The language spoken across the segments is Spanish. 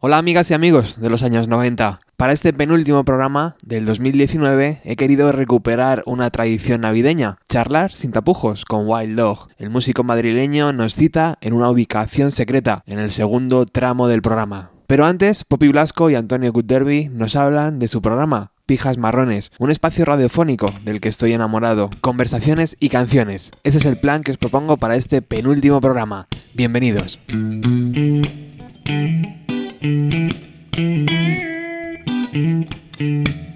Hola amigas y amigos de los años 90. Para este penúltimo programa del 2019 he querido recuperar una tradición navideña, charlar sin tapujos con Wild Dog. El músico madrileño nos cita en una ubicación secreta en el segundo tramo del programa. Pero antes, Poppy Blasco y Antonio Gutderby nos hablan de su programa, Pijas Marrones, un espacio radiofónico del que estoy enamorado, conversaciones y canciones. Ese es el plan que os propongo para este penúltimo programa. Bienvenidos. Thank you.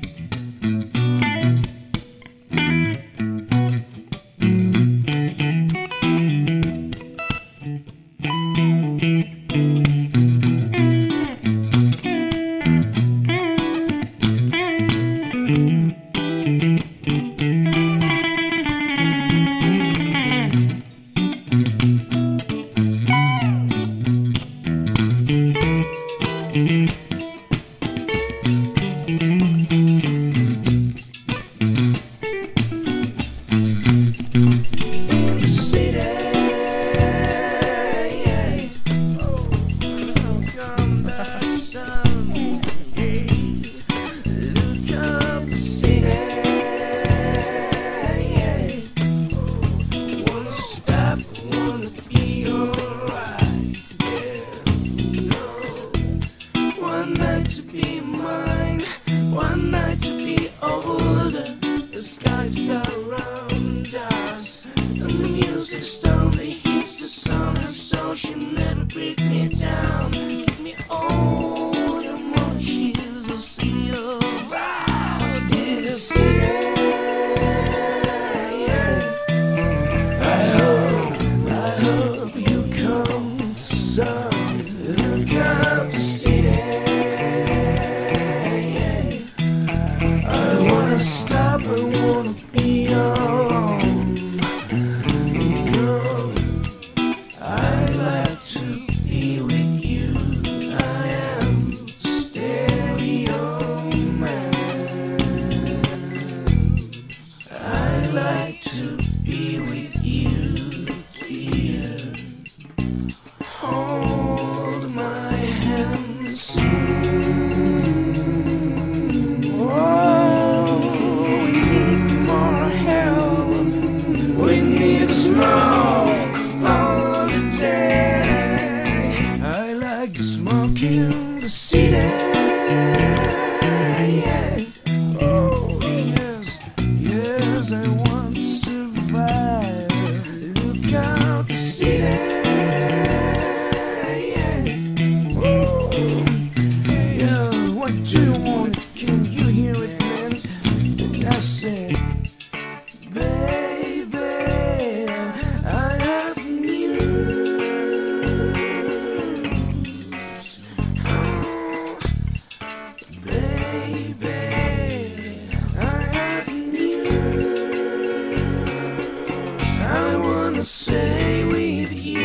to stay with you.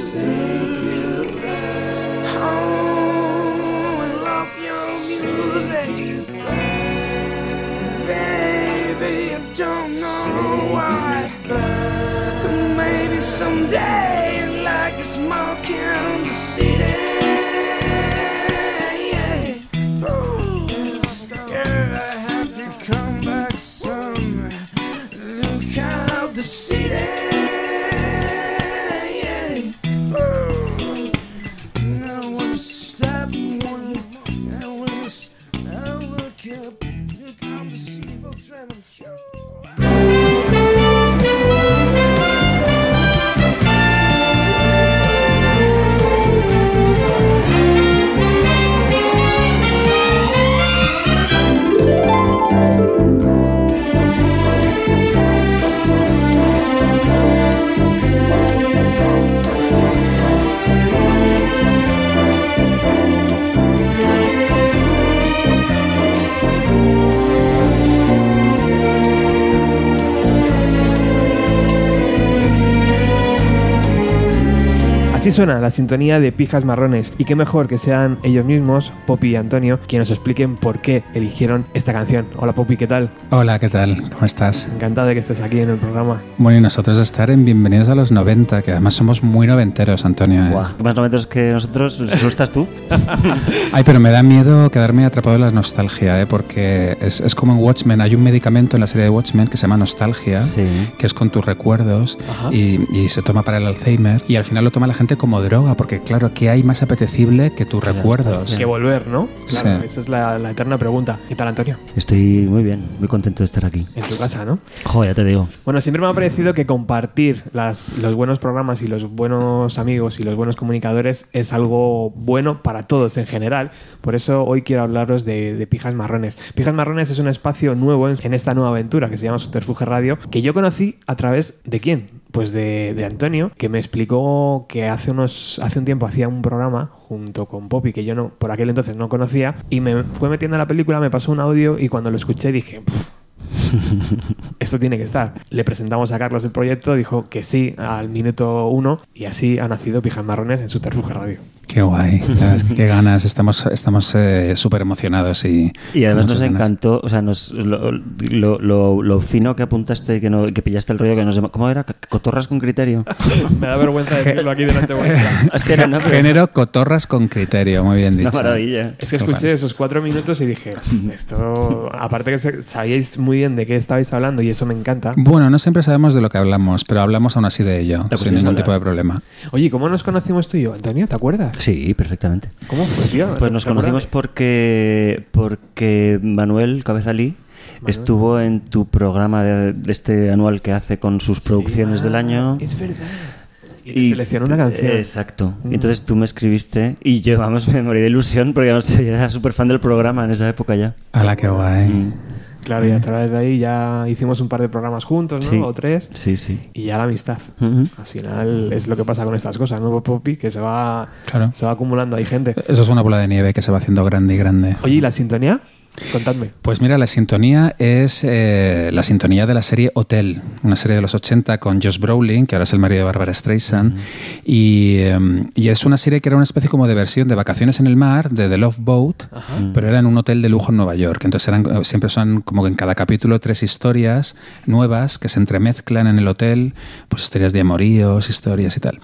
Say goodbye. Oh, I love your music. Baby, I don't know why. But maybe someday. Suena la sintonía de Pijas Marrones y qué mejor que sean ellos mismos, Poppy y Antonio, quienes nos expliquen por qué eligieron esta canción. Hola Poppy, ¿qué tal? Hola, ¿qué tal? ¿Cómo estás? Encantado de que estés aquí en el programa. Bueno, y nosotros estar en Bienvenidos a los 90, que además somos muy noventeros, Antonio. ¿eh? Buah, más noventeros que nosotros, ¿eso estás tú? Ay, pero me da miedo quedarme atrapado en la nostalgia, ¿eh? porque es, es como en Watchmen, hay un medicamento en la serie de Watchmen que se llama nostalgia, Sí. que es con tus recuerdos y, y se toma para el Alzheimer y al final lo toma la gente como droga, porque claro, ¿qué hay más apetecible que tus recuerdos? Que volver, ¿no? Claro, Sí. esa es la, la eterna pregunta. ¿Qué tal, Antonio? Estoy muy bien, muy contento de estar aquí. En tu casa, ¿no? Joder, ya te digo. Bueno, siempre me ha parecido que compartir las, los buenos programas y los buenos amigos y los buenos comunicadores es algo bueno para todos en general. Por eso hoy quiero hablaros de, de Pijas Marrones. Pijas Marrones es un espacio nuevo en, en esta nueva aventura que se llama Subterfuge Radio, que yo conocí a través de quién? Pues de, de Antonio, que me explicó que hace unos hace un tiempo hacía un programa junto con Poppy que yo no por aquel entonces no conocía y me fue metiendo en la película, me pasó un audio y cuando lo escuché dije, "Puf, esto tiene que estar. Le presentamos a Carlos el proyecto, dijo que sí al minuto uno y así ha nacido Pijas Marrones en Subterfuge Radio. Qué guay, qué ganas, estamos estamos eh, súper emocionados y... Y además nos ganas. encantó, o sea, nos, lo, lo, lo- lo fino que apuntaste, que, no, que pillaste el rollo, que nos ¿Cómo era? ¿Cotorras con criterio? Me da vergüenza decirlo aquí delante vuestra. Hostia, no, Género cotorras con criterio, muy bien dicho. Una maravilla. Es que escuché esos cuatro minutos y dije, esto, aparte que sabíais muy bien de qué estabais hablando y eso me encanta. Bueno, no siempre sabemos de lo que hablamos, pero hablamos aún así de ello, pues sin ningún tipo de problema. Oye, ¿cómo nos conocimos tú y yo, Antonio? ¿Te acuerdas? Sí, perfectamente. ¿Cómo fue, tío? Pues nos ¿Te conocimos porque, porque Manuel Cabezalí Manuel. estuvo en tu programa de, de este anual que hace con sus producciones Sí, del ah, año. Es verdad. Y, te seleccionó una canción. Exacto. Mm. Y Entonces tú me escribiste y yo, vamos, me morí de ilusión porque además, yo era súper fan del programa en esa época ya. ¡Hala, qué guay! Mm. Claro, y a través de ahí ya hicimos un par de programas juntos, ¿no? Sí. O tres. Sí, sí. Y ya la amistad. Al final es lo que pasa con estas cosas, ¿no, Poppy? Que se va, Claro. se va acumulando ahí gente. Eso es una bola de nieve que se va haciendo grande y grande. Oye, ¿y la sintonía? Contadme. Pues mira, la sintonía es eh, la sintonía de la serie Hotel, una serie de los 80 con Josh Brolin, que ahora es el marido de Barbara Streisand, y, eh, y es una serie que era una especie como de versión de Vacaciones en el Mar, de The Love Boat, pero era en un hotel de lujo en Nueva York. Entonces eran, eh, siempre son como que en cada capítulo tres historias nuevas que se entremezclan en el hotel, pues historias de amoríos, historias y tal.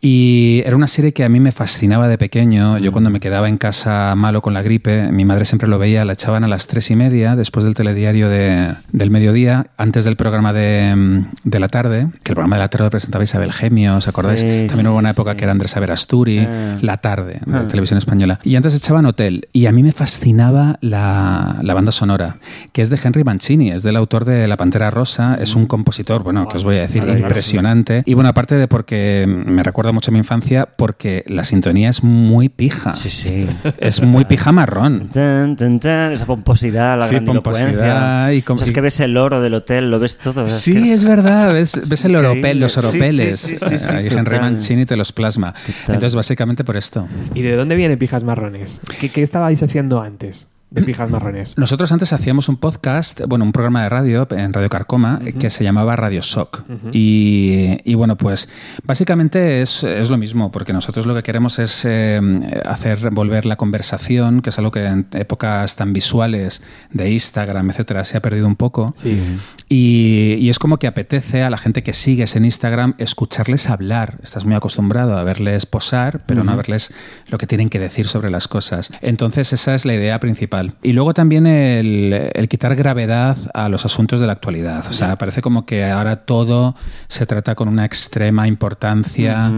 Y era una serie que a mí me fascinaba de pequeño. Yo cuando me quedaba en casa malo con la gripe, mi madre siempre lo veía, la echaban a las tres y media después del telediario de- del mediodía, antes del programa de, mm, de la tarde, que el programa de la tarde presentaba Isabel Gemio, ¿os acordáis? Sí, También sí, hubo una época sí. que era Andrés Averasturi, Ah. La Tarde, de Ah. televisión española. Y antes echaban Hotel. Y a mí me fascinaba la, la banda sonora, que es de Henry Mancini, es del autor de La Pantera Rosa, es un compositor, bueno, que os voy a decir, Maravilloso. impresionante. Y bueno, aparte de porque me recuerda mucho a mi infancia, porque la sintonía es muy pija. Sí, sí. Es muy pija marrón. Tan, tan, tan, esa pomposidad, la Sí, grandilocuencia. pomposidad y O sea, es que ves el oro del hotel, lo ves todo. Sí, que es verdad, ves, ves el oropel, los oropeles. sí, sí, sí, Ahí Henry. Mancini te los plasma. Total. Entonces, básicamente por esto. ¿Y de dónde viene Pijas Marrones? ¿Qué, qué estabais haciendo antes de Pijas Marrones? Nosotros antes hacíamos un podcast, bueno, un programa de radio en Radio Carcoma que se llamaba Radio Shock. y, y bueno, pues básicamente es, es lo mismo, porque nosotros lo que queremos es eh, hacer volver la conversación, que es algo que en épocas tan visuales de Instagram, etcétera, se ha perdido un poco. Sí. Y, y es como que apetece a la gente que sigues en Instagram escucharles hablar. Estás muy acostumbrado a verles posar, pero no a verles lo que tienen que decir sobre las cosas. Entonces esa es la idea principal. Y luego también el, el quitar gravedad a los asuntos de la actualidad. O sea, parece como que ahora todo se trata con una extrema importancia.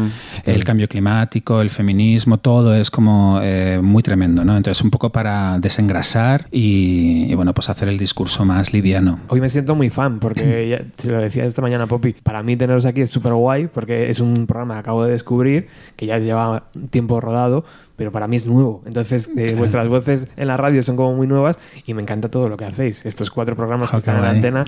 El cambio climático, el feminismo, todo es como eh, muy tremendo, ¿no? Entonces un poco para desengrasar y, y, bueno, pues hacer el discurso más liviano. Hoy me siento muy fan porque, ya, se lo decía esta mañana Poppy, para mí teneros aquí es súper guay porque es un programa que acabo de descubrir, que ya lleva tiempo rodado, pero para mí es nuevo. Entonces, eh, vuestras voces en la radio son como muy nuevas y me encanta todo lo que hacéis. Estos cuatro programas que están en la antena,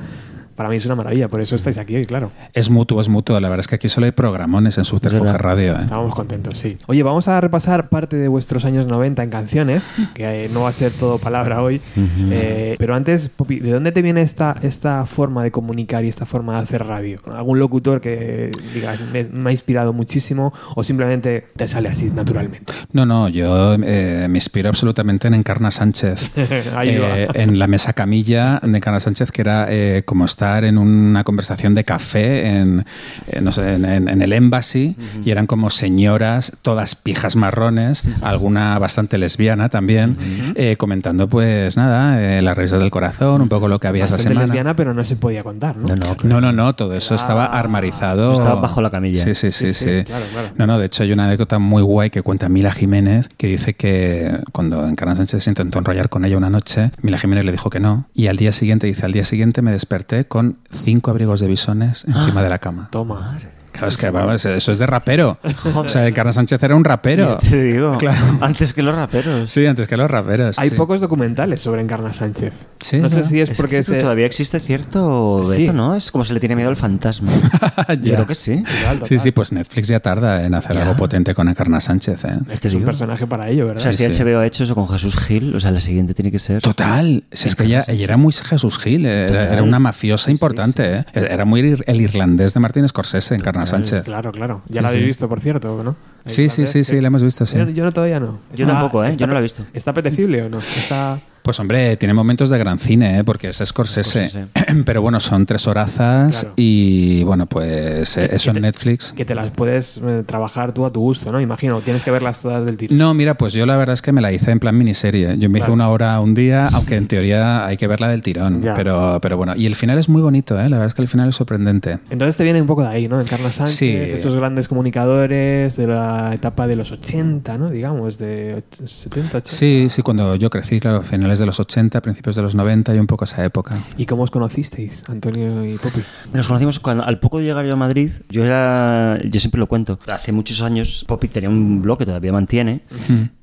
para mí es una maravilla, por eso estáis aquí hoy, claro. Es mutuo, es mutuo. La verdad es que aquí solo hay programones en Subterfuge Radio. ¿eh? Estábamos contentos, sí. Oye, vamos a repasar parte de vuestros años 90 en canciones, que eh, no va a ser todo palabra hoy. Eh, pero antes, Poppy, ¿de dónde te viene esta, esta forma de comunicar y esta forma de hacer radio? ¿Algún locutor que digas, me, me ha inspirado muchísimo o simplemente te sale así naturalmente? No, no, yo eh, me inspiro absolutamente en Encarna Sánchez. Ahí va. En la mesa camilla de Encarna Sánchez, que era como estar en una conversación de café en, en, no sé, en, en- en el Embassy y eran como señoras, todas pijas marrones, alguna bastante lesbiana también, eh, comentando pues nada, eh, las revistas del corazón, un poco lo que había esa Bastante semana. lesbiana, pero no se podía contar, ¿no? No, no, No, no, no, todo eso estaba Ah, armarizado. estaba bajo la camilla. Sí, sí, Sí, sí, sí, sí. claro, claro. No, no, de hecho hay una anécdota muy guay que cuenta Mila Jiménez, que dice que cuando Encarna Sánchez se intentó enrollar con ella una noche, Mila Jiménez le dijo que no, y al día siguiente, dice, al día siguiente me desperté con cinco abrigos de bisones encima de la cama. Toma. Claro, es que vamos, eso es de rapero. O sea, Encarna Sánchez era un rapero. Ya te digo. Claro. Antes que los raperos. Sí, antes que los raperos. Hay sí. pocos documentales sobre Encarna Sánchez. Sí, no sé si es Es porque que se... todavía existe cierto Sí. veto, ¿no? Es como se le tiene miedo al fantasma. Yo creo que sí. Total, Sí, total. sí, pues Netflix ya tarda en hacer Ya. algo potente con Encarna Sánchez. ¿eh? Es que es un personaje para ello, O ¿verdad? sea, si sí. HBO ha hecho eso con Jesús Gil, o sea, la siguiente tiene que ser. Total, si es que ella, ella era muy Jesús Gil, era, una mafiosa importante, ¿eh? era muy el irlandés de Martín Scorsese, Encarna Sánchez. Claro, claro. Ya Sí, la habéis sí. visto, por cierto, ¿no? Sí, sí, sí, sí, la hemos visto, sí. Yo, yo no, todavía no. Yo tampoco, ¿eh? Yo no la he visto. ¿Está apetecible o no? Está... Pues hombre, tiene momentos de gran cine, ¿eh? porque es Scorsese. Scorsese. Pero bueno, son tres horazas Claro. y bueno, pues eh, eso que en te- Netflix. Que te las puedes eh, trabajar tú a tu gusto, ¿no? Imagino, tienes que verlas todas del tiro. No, mira, pues yo la verdad es que me la hice en plan miniserie. Yo me hice una hora un día, aunque en teoría hay que verla del tirón. Ya. Pero, pero bueno, y el final es muy bonito, ¿eh? la verdad es que el final es sorprendente. Entonces te viene un poco de ahí, ¿no? Encarna Sánchez, Sí. esos grandes comunicadores de la etapa de los 80, ¿no? Digamos, de och- 70, 80. Sí, sí, cuando yo crecí, claro, finales de los 80, principios de los 90 y un poco esa época. ¿Y cómo os conocisteis, Antonio y Popi? Nos conocimos cuando, al poco de llegar yo a Madrid, yo era, yo siempre lo cuento, hace muchos años Poppy tenía un blog que todavía mantiene,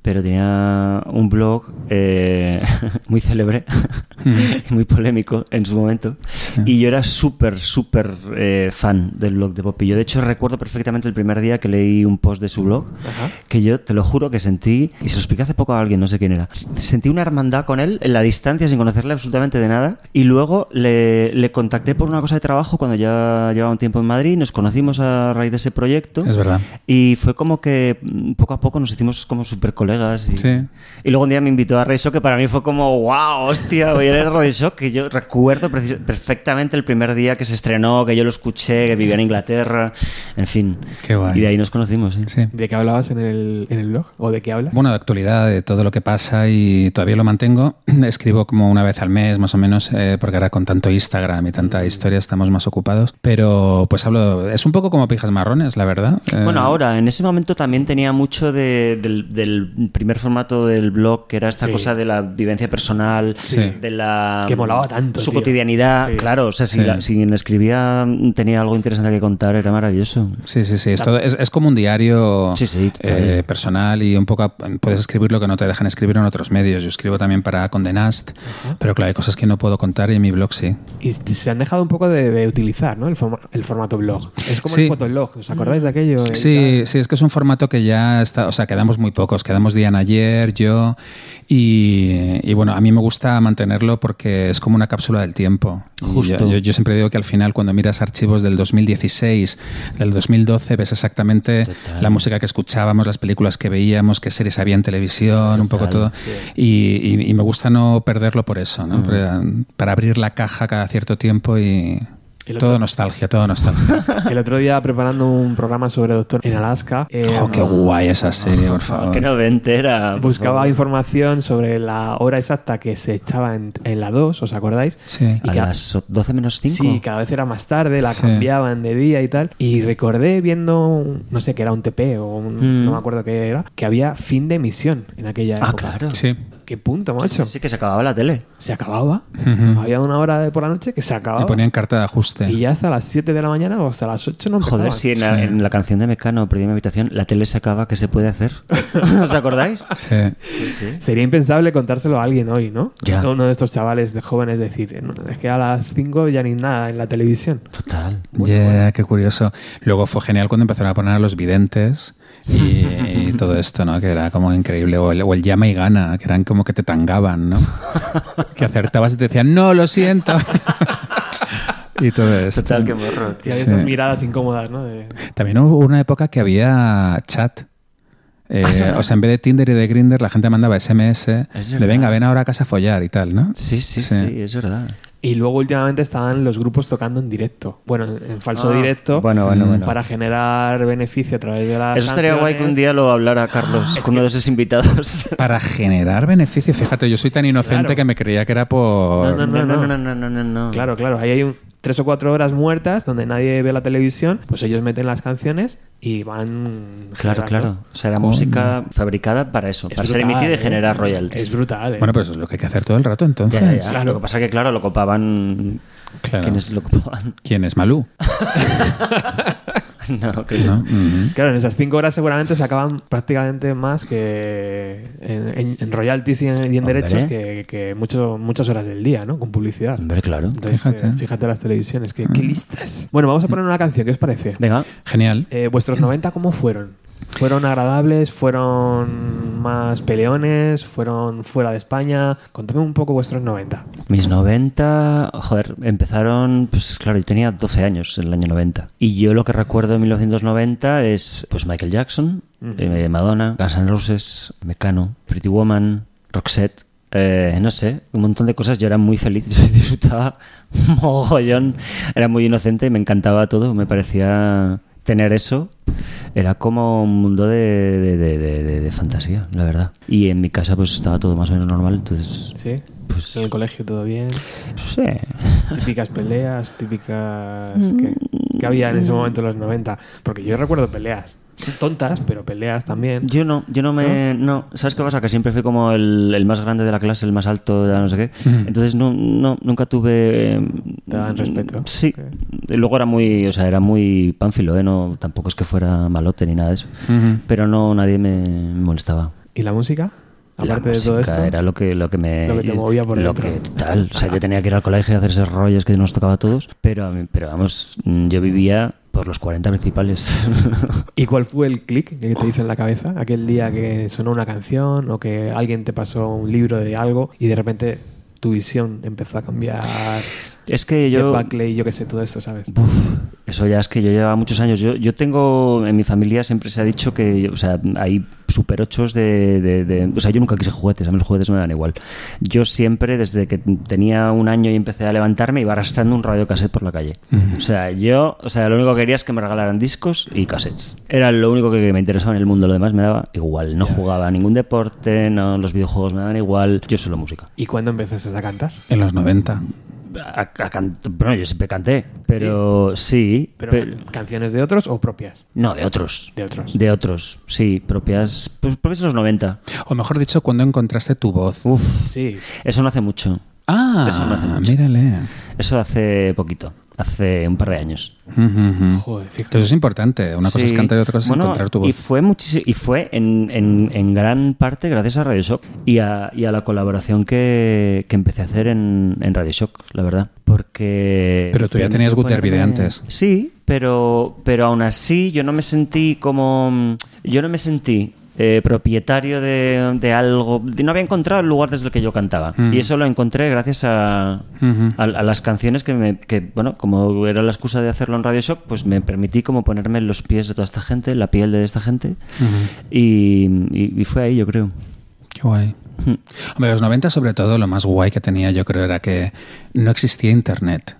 pero tenía un blog eh, muy célebre, muy polémico en su momento, y yo era súper, súper eh, fan del blog de Poppy. Yo de hecho recuerdo perfectamente el primer día que leí un post de su blog, que yo te lo juro que sentí, y se lo expliqué hace poco a alguien, no sé quién era, sentí una hermandad con él en la distancia sin conocerle absolutamente de nada, y luego le, le contacté por una cosa de trabajo cuando ya llevaba un tiempo en Madrid, nos conocimos a raíz de ese proyecto. Es verdad. Y fue como que mm, poco a poco nos hicimos como super colegas. Y, Sí. y luego un día me invitó a Radio Shock, que para mí fue como, wow, hostia, voy a ir a Radio Shock, que yo recuerdo precis- perfectamente el primer día que se estrenó, que yo lo escuché, que vivía en Inglaterra, en fin. Qué guay. Y de ahí nos conocimos. ¿sí? Sí. ¿De qué hablabas en el, en el blog? ¿O de qué hablas? Bueno, de actualidad, de todo lo que pasa y todavía lo mantengo. Escribo como una vez al mes, más o menos, eh, porque ahora con tanto Instagram y tanta historia estamos más ocupados. Pero pues hablo, es un poco como pijas marrones, la verdad. Eh, Bueno, ahora, en ese momento también tenía mucho de- del, del primer formato del blog, que era esta Sí. cosa de la vivencia personal, Sí. de la... Que molaba tanto, Su tío. cotidianidad, Sí. claro. O sea, si, Sí. la- si quien escribía tenía algo interesante que contar, era maravilloso. Sí, sí, sí. Es, todo- es, es como un diario Sí, sí, total. eh, personal y un poco puedes escribir lo que no te dejan escribir en otros medios. Yo escribo también para Condenast, pero claro, hay cosas que no puedo contar y en mi blog sí. Y se han dejado un poco de, de utilizar, ¿no? El, forma- el formato blog. Es como Sí. el fotolog. ¿Os acordáis de aquello? Sí, sí, es que es un formato que ya está, o sea, quedamos muy pocos, quedamos Diana ayer, yo, y, y bueno, a mí me gusta mantenerlo porque es como una cápsula del tiempo. Justo. Yo, yo- yo siempre digo que al final cuando miras archivos del 2016, del 2012, ves exactamente Total. la música que escuchábamos, las películas que veíamos, qué series había en televisión, un poco todo. sí. Y, y- y me gusta no perderlo por eso, ¿no? para, para abrir la caja cada cierto tiempo y... El otro- Todo nostalgia, todo nostalgia. El otro día preparando un programa sobre Doctor en Alaska, eh, Oh, qué guay esa serie, por favor. Que noventera. por buscaba favor. información sobre la hora exacta que se echaba en, en la 2, ¿os acordáis? Sí. Y A ca- las 12 menos 5. Sí, cada vez era más tarde, la Sí. cambiaban de día y tal. Y recordé viendo, un- no sé, que era un TP o un- Mm. no me acuerdo qué era, que había fin de emisión en aquella Ah, época. claro. Sí. Qué punto, macho. Sí, que se acababa la tele. Se acababa. Había una hora de por la noche que se Y acababa. ponían carta de ajuste. Y ya hasta las 7 de la mañana o hasta las 8 no empezaba. Joder, si en la, Sí. en la canción de Mecano, Perdí mi habitación, la tele se acaba, ¿qué se puede hacer? ¿Os acordáis? Sí. Sí. Sería impensable contárselo a alguien hoy, ¿no? Ya. Uno de estos chavales de jóvenes decir, "No, es que a las 5 ya ni nada en la televisión. Total. Ya, qué curioso. Luego fue genial cuando empezaron a poner a los videntes y, y todo esto, ¿no? Que era como increíble. O el, o el llama y gana, que eran como que te tangaban, ¿no? que acertabas y te decían, no, lo siento. y todo esto. Total, qué morro, tío. Sí. esas miradas incómodas, ¿no? De- También hubo una época que había chat. Eh, o sea, en vez de Tinder y de Grinder, la gente mandaba SMS de venga, ven ahora a casa a follar y tal, ¿no? Sí, sí, Sí. sí, es verdad. Y luego últimamente estaban los grupos tocando en directo. Bueno, en falso Ah, directo. bueno, bueno, bueno. Para generar beneficio a través de las Eso estaría guay que un día lo hablara Carlos Es con uno de sus invitados. Para generar beneficio. Fíjate, yo soy tan inocente Claro. que me creía que era por... No, no, no, no, no, no, no, no. Claro, claro. Ahí hay un, tres o cuatro horas muertas donde nadie ve la televisión. Pues ellos meten las canciones y van. Claro, generando. claro. O sea, era Coño. música fabricada para eso, Es para ser emitida y ¿eh? generar royalties. Es brutal, ¿eh? Bueno, pues eso es lo que hay que hacer todo el rato entonces. Ya, ya, ya. Claro. Lo que pasa es que, claro, lo copaban. Claro. ¿Quiénes lo copaban? ¿Quién es Malú? no, que ¿No? Ujú. Claro, en esas cinco horas seguramente se acaban prácticamente más que en, en- en royalties y en, y en Hombre. derechos que, que mucho- muchas horas del día, ¿no? Con publicidad. Hombre, claro. Entonces, Fíjate. eh, fíjate las televisiones, que, qué listas. Bueno, vamos a poner una canción, ¿qué os parece? Venga. Genial. Eh, ¿Vuestros 90 cómo fueron? ¿Fueron agradables? ¿Fueron más peleones? ¿Fueron fuera de España? Contadme un poco vuestros 90. Mis 90, joder, empezaron, pues claro, yo tenía 12 años en el año 90. Y yo lo que recuerdo de 1990 es pues Michael Jackson, eh, Madonna, Guns N' Roses, Mecano, Pretty Woman, Roxette, eh, no sé, un montón de cosas. Yo era muy feliz, disfrutaba mogollón, era muy inocente, me encantaba todo, me parecía tener eso. Era como un mundo de, de- de- de- fantasía, la verdad. Y en mi casa pues estaba todo más o menos normal, entonces... ¿Sí? Pues- en el colegio todo bien. Sí. Típicas peleas, típicas. que, que había en ese momento en los 90. Porque yo recuerdo peleas. Tontas, pero peleas también. Yo no, yo no me. No, ¿sabes qué pasa? Que siempre fui como el, el más grande de la clase, el más alto, de no sé qué. Entonces no, no, nunca tuve. Te daban respeto. Sí. Y luego era muy. O sea, era muy pánfilo, ¿eh? No, tampoco es que fuera malote ni nada de eso. Pero no, nadie me molestaba. ¿Y la música? Aparte La de todo esto. Era lo que, lo que me. Lo que te movía por lo dentro. que total. O sea, yo tenía que ir al colegio y hacer esos rollos que nos tocaba a todos. Pero, pero vamos, mm, yo vivía por los 40 principales. ¿Y cuál fue el clic que te hizo en la cabeza? Aquel día que sonó una canción o que alguien te pasó un libro de algo y de repente tu visión empezó a cambiar. es que yo. Buckley, yo qué sé, todo esto, ¿sabes? Uf, eso ya es que yo llevaba muchos años. Yo, yo tengo, en mi familia siempre se ha dicho que, o sea, hay super ochos de, de- de- O sea, yo nunca quise juguetes, a mí los juguetes me dan igual. Yo siempre, desde que tenía un año y empecé a levantarme, iba arrastrando un radio cassette por la calle. O sea, yo, o sea, lo único que quería es que me regalaran discos y cassettes. Era lo único que me interesaba en el mundo, lo demás me daba igual. No jugaba a ningún deporte, no, los videojuegos me daban igual, yo solo música. ¿Y cuándo empezaste a cantar? En los 90. A- a can- bueno, yo siempre canté, pero sí, ¿Pero pe- canciones de otros o propias? no, de otros. De otros. De otros, sí, propias, pues, propias de los 90. O mejor dicho, cuando encontraste tu voz. Uf, Sí. eso no hace mucho. Ah, Eso no hace mucho. mírale. Eso hace poquito, hace un par de años. Joder, eso es importante. Una cosa es cantar y otra cosa es Bueno, encontrar tu Y voz. fue, muchis- y fue en, en- en gran parte gracias a Radio Shock y a, y a la colaboración que, que empecé a hacer en, en Radio Shock, la verdad. Porque. Pero tú ya tenías Good Derby de antes. Sí, pero, pero aún así yo no me sentí como. Yo no me sentí. Eh, propietario de, de algo no había encontrado el lugar desde el que yo cantaba Mm. y eso lo encontré gracias a, Ujú. a, a las canciones que, me, que, bueno, como era la excusa de hacerlo en Radio Shock, pues me permití como ponerme en los pies de toda esta gente, la piel de esta gente, y, y- y fue ahí, yo creo. Qué guay. Hombre, los 90 sobre todo lo más guay que tenía yo creo era que no existía internet.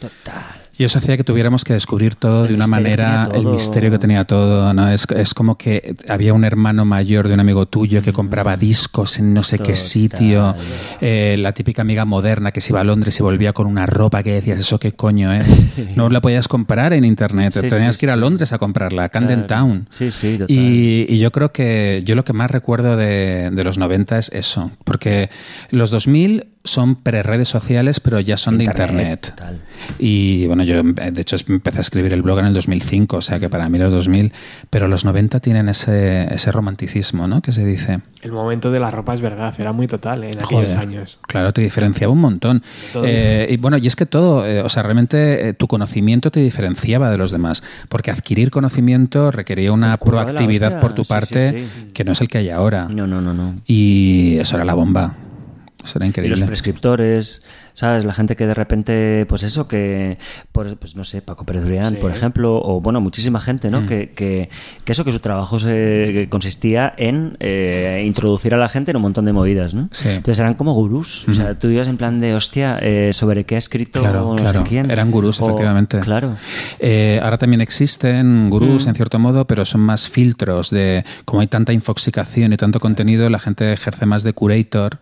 Total. Y eso hacía que tuviéramos que descubrir todo El de una manera, el misterio que tenía todo, ¿no? Es, es como que había un hermano mayor de un amigo tuyo que compraba discos en no sé qué sitio, eh, la típica amiga moderna que se iba a Londres y volvía con una ropa que decías, ¿eso qué coño es? No la podías comprar en internet, Sí, tenías sí, que ir a. Londres a comprarla, a Camden Claro. Town. Sí, sí, total. Y, y yo creo que yo lo que más recuerdo de, de los 90 es eso, porque los 2000 son pre-redes sociales, pero ya son de internet. Total. Y bueno, yo de hecho empecé a escribir el blog en el 2005, o sea que para mí los 2000, pero los 90 tienen ese, ese romanticismo, ¿no? Que se dice. El momento de la ropa es verdad, era muy total ¿eh? en aquellos Joder, años. Claro, te diferenciaba un montón. Eh, y bueno, y es que todo, eh, o sea, realmente eh, tu conocimiento te diferenciaba de los demás, porque adquirir conocimiento requería una proactividad por tu sí, sí, parte sí. que no es el que hay ahora. No, no, no, no. Y eso era la bomba. Eso era Y increíble. los prescriptores, ¿sabes? La gente que de repente, pues eso, que, por- pues no sé, Paco Pérez Brián, Sí. por ejemplo, o bueno, muchísima gente, Mm. ¿no? Que, que, que eso, que su trabajo se, que consistía en eh, introducir a la gente en un montón de movidas, ¿no? Sí. Entonces eran como gurús, o sea, tú ibas en plan de, hostia, eh, sobre qué ha escrito Claro, no sé claro. quién. Eran gurús, O- efectivamente. Claro. Eh, ahora también existen gurús Mm. en cierto modo, pero son más filtros de como hay tanta infoxicación y tanto contenido, la gente ejerce más de curator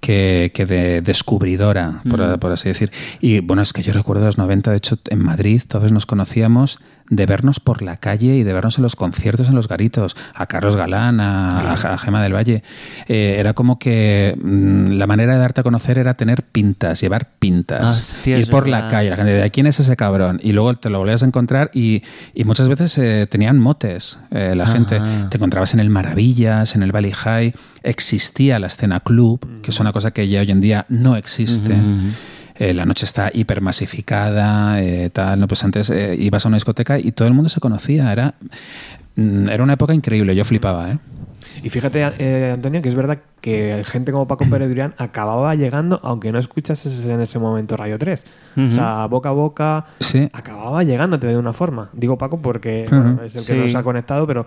que, que de descubridora, por, Mm. por así decir. Y bueno, es que yo recuerdo los 90, de hecho, en Madrid todos nos conocíamos de vernos por la calle y de vernos en los conciertos en los garitos, a Carlos Galán, a, a Gema del Valle. Eh, era como que mm, la manera de darte a conocer era tener pintas, llevar pintas, Hostia, ir por la calle, la gente de quién es ese cabrón y luego te lo volvías a encontrar y, y muchas veces eh, tenían motes eh, la Ajá. gente te encontrabas en el Maravillas en el Valley High existía la escena club que es una cosa que ya hoy en día no existe. Eh, la noche está hipermasificada, eh, tal, no pues antes eh, ibas a una discoteca y todo el mundo se conocía, era mm, era una época increíble, yo flipaba, ¿eh? Y fíjate, eh, Antonio, que es verdad que gente como Paco Pérez Durián acababa llegando, aunque no escuchases en ese momento Radio 3. O sea, boca a boca, Sí. acababa llegándote de una forma. Digo Paco porque bueno, es el que Sí. nos ha conectado, pero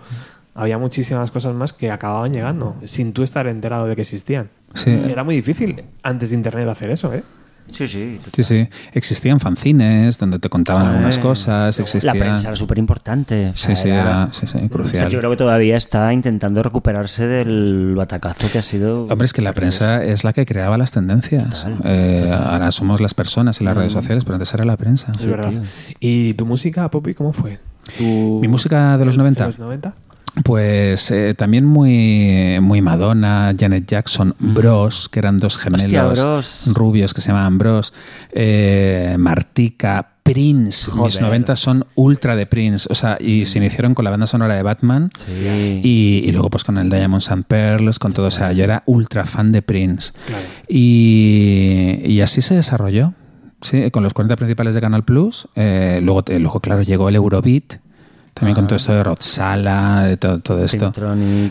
había muchísimas cosas más que acababan llegando sin tú estar enterado de que existían. Sí. Era muy difícil antes de Internet hacer eso, ¿eh? Sí, sí. Sí, sí. Existían fanzines donde te contaban Joder. algunas cosas, La existían... prensa era súper importante. Sí, sí, era sí, sí, O sea, crucial. yo creo que todavía está intentando recuperarse del batacazo que ha sido. Hombre, es que la prensa es la que creaba las tendencias. Total, Eh, Ahora somos las personas en las redes sociales, pero antes era la prensa. Es verdad. ¿Y tu música, Poppy, cómo fue? ¿Tu- Mi música de los 90. ¿De los 90? Pues eh, también muy, muy Madonna, Janet Jackson, Bros, que eran dos gemelos Hostia, rubios que se llamaban Bros, eh, Martica, Prince. Mis Joder. 90 son ultra de Prince. O sea, y se iniciaron con la banda sonora de Batman. Sí. Y, y luego pues con el Diamonds and Pearls, con todo. O sea, yo era ultra fan de Prince. Claro. Y, y así se desarrolló. Sí, con los 40 principales de Canal Plus. Eh, luego, luego, claro, llegó el Eurobeat. También con todo esto de Rod Sala, de todo, todo esto.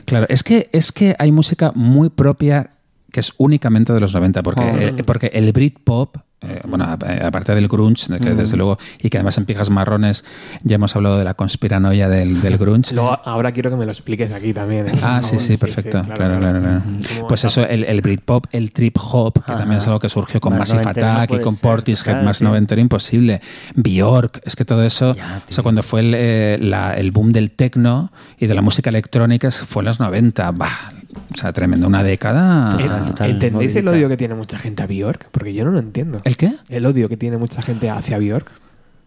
Claro, es que, es que hay música muy propia que es únicamente de los 90, porque, Oh. eh, porque el Britpop, eh, bueno, eh, aparte del grunge, que Mm. desde luego, y que además en Pijas Marrones ya hemos hablado de la conspiranoia del, del grunge. Luego, ahora quiero que me lo expliques aquí también. ¿eh? Ah, sí, sí, perfecto. claro, claro, claro. Pues eso, el, el Britpop, el trip hop, que también es algo que surgió con Más Massive no Attack y con ser, Portishead, claro, más tío. noventero imposible. Bjork, es que todo eso, Ya, o tío. sea, cuando fue el, eh, la- el boom del techno y de la música electrónica, fue en los 90. Bah, o sea, tremendo, una década. Total, total. ¿Entendéis el odio que tiene mucha gente a Bjork? Porque yo no lo entiendo. ¿El qué? El odio que tiene mucha gente hacia Bjork.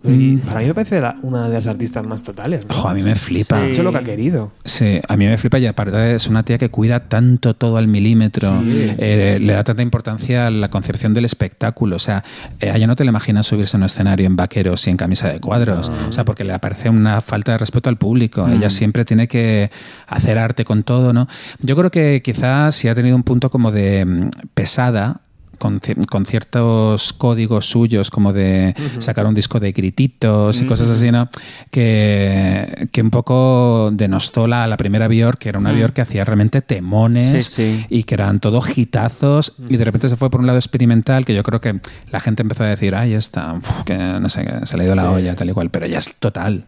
Mm. para mí me parece la- una de las artistas más totales. ¿no? Jo, a mí me flipa. Ha hecho lo que ha querido. Sí, a mí me flipa y aparte es una tía que cuida tanto todo al milímetro, Sí. eh, le da tanta importancia a la concepción del espectáculo. O sea, eh, a ella no te la imaginas subirse a un escenario en vaqueros y en camisa de cuadros. O sea, porque le parece una falta de respeto al público. Ella siempre tiene que hacer arte con todo, ¿no? Yo creo que quizás si ha tenido un punto como de mm, pesada, con, con ciertos códigos suyos, como de sacar un disco de grititos y cosas así, ¿no? Que, que un poco denostó la, la primera Björk, que era una Björk que hacía realmente temones Sí, sí. y que eran todos hitazos y de repente se fue por un lado experimental que yo creo que la gente empezó a decir, ay, está, que no sé, se le ha ido la olla, tal y cual, pero ya es total.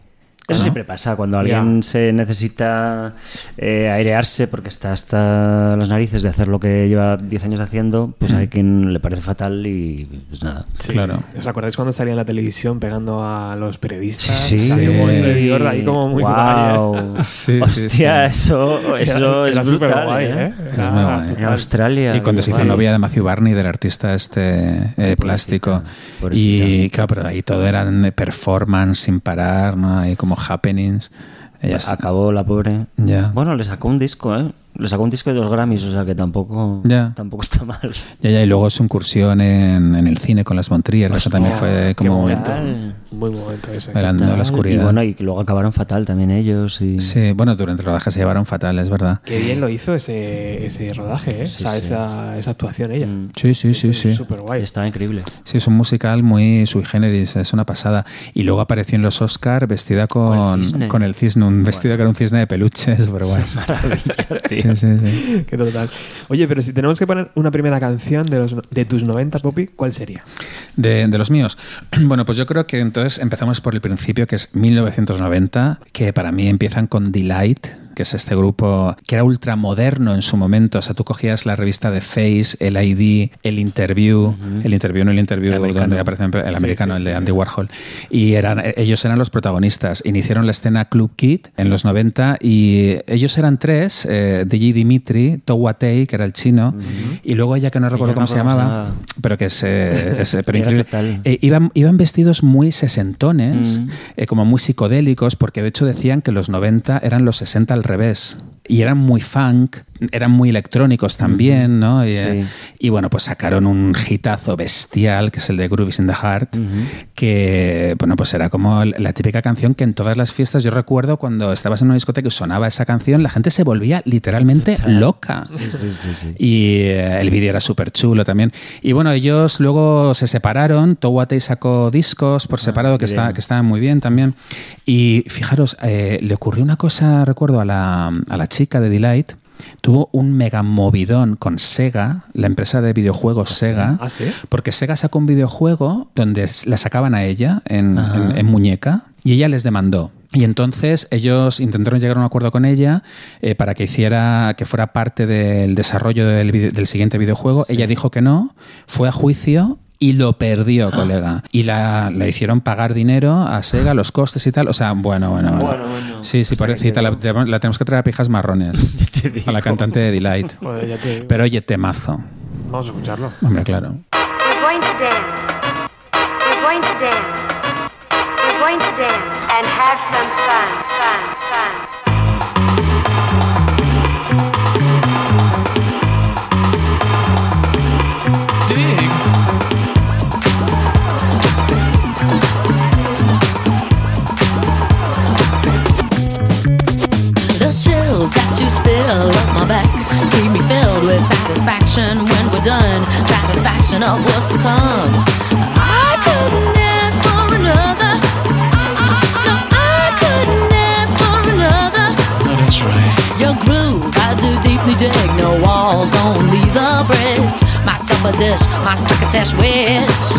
Eso siempre pasa, cuando alguien se necesita eh, airearse porque está hasta las narices de hacer lo que lleva 10 años haciendo, pues hay quien le parece fatal y pues nada. Claro. ¿Os acordáis cuando salía en la televisión pegando a los periodistas? Sí, Salió sí. un momento de Dior ahí como muy Guau. guay. ¿eh? Sí, sí, Hostia, sí. eso, eso Era- es superguay, ¿eh? ¿eh? Era guay. En Australia. Y cuando se hizo Sí. novia de Matthew Barney, del artista este eh, plástico. pobrecita. Y claro, pero ahí todo eran performance sin parar, ¿no? Ahí como happenings. Ella sí- Acabó la pobre. Ya. Bueno, le sacó un disco, ¿eh? Le sacó un disco de dos Grammys, o sea que tampoco, Ya. tampoco está mal. Ya, ya, y luego su incursión en, en el cine con las Montrier, eso también fue como momento. Tal. Muy momento ese. bailando la oscuridad. Y bueno, y luego acabaron fatal también ellos. Y... Sí, bueno, durante el rodaje se llevaron fatal, es verdad. Qué bien lo hizo ese, ese rodaje, ¿eh? Sí, o sea, sí. Esa, esa actuación ella. Mm. Sí, sí, sí, sí. Súper guay. Estaba increíble. Sí, es un musical muy sui generis, es una pasada. Y luego apareció en los Oscar vestida con, Con el cisne. con el cisne, un vestido que era un cisne de peluche, súper guay. Sí, sí, sí. Qué total. Oye, pero si tenemos que poner una primera canción de, los, de tus 90, Poppy, ¿cuál sería? De, de los míos. Bueno, pues yo creo que entonces empezamos por el principio, que es 1990, que para mí empiezan con Delight, que es este grupo que era ultramoderno en su momento. O sea, tú cogías la revista de Face, el ID, el Interview, el Interview, no el Interview El donde aparece el Sí, americano, sí, el de sí, Andy sí. Warhol. Y eran, ellos eran los protagonistas. Iniciaron la escena Club Kid en los 90 y ellos eran tres, eh, DJ Dimitri, Towatei, que era el chino, y luego ella que no recuerdo cómo no se llamaba, llamaba. pero que es, eh, es, eh, pero increíble. Eh, iban, iban vestidos muy sesentones, Mm. eh, como muy psicodélicos, porque de hecho decían que los 90 eran los 60 al revés. Y eran muy funk, eran muy electrónicos también, ¿no? Y, eh, Sí. y bueno, pues sacaron un hitazo bestial, que es el de Groovies in the Heart, que, bueno, pues era como la típica canción que en todas las fiestas, yo recuerdo cuando estabas en una discoteca y sonaba esa canción, la gente se volvía literalmente loca. Sí, sí, sí. Y eh, el vídeo era súper chulo también. Y bueno, ellos luego se separaron. Towatei sacó discos por separado que, qué está, que estaban muy bien también. Y fijaros, eh, le ocurrió una cosa, recuerdo, a la, a la chica de Delight. Tuvo un mega movidón con Sega, la empresa de videojuegos Sega. ¿Ah, sí? Porque Sega sacó un videojuego donde la sacaban a ella en, Ajá. en- en muñeca y ella les demandó. Y entonces ellos intentaron llegar a un acuerdo con ella eh, para que hiciera, que fuera parte del desarrollo del siguiente videojuego. Ella dijo que no, fue a juicio y lo perdió, colega. Y la, la hicieron pagar dinero a Sega, los costes y tal. O sea, bueno, bueno, bueno. Bueno, bueno. Sí, sí, O sea, pobrecita, la, la tenemos que traer a pijas marrones. A la cantante de Delight. Joder, ya te digo. Pero oye, temazo. Vamos a escucharlo. Hombre, claro. We're going to dance. We're going to dance. We're going to dance and have some fun, fun, with satisfaction when we're done. Satisfaction of what's to come. I couldn't ask for another. No, I couldn't ask for another. Oh, that's right. Your groove, I do deeply dig. No walls, only the bridge. My supper dish, my succotash wish.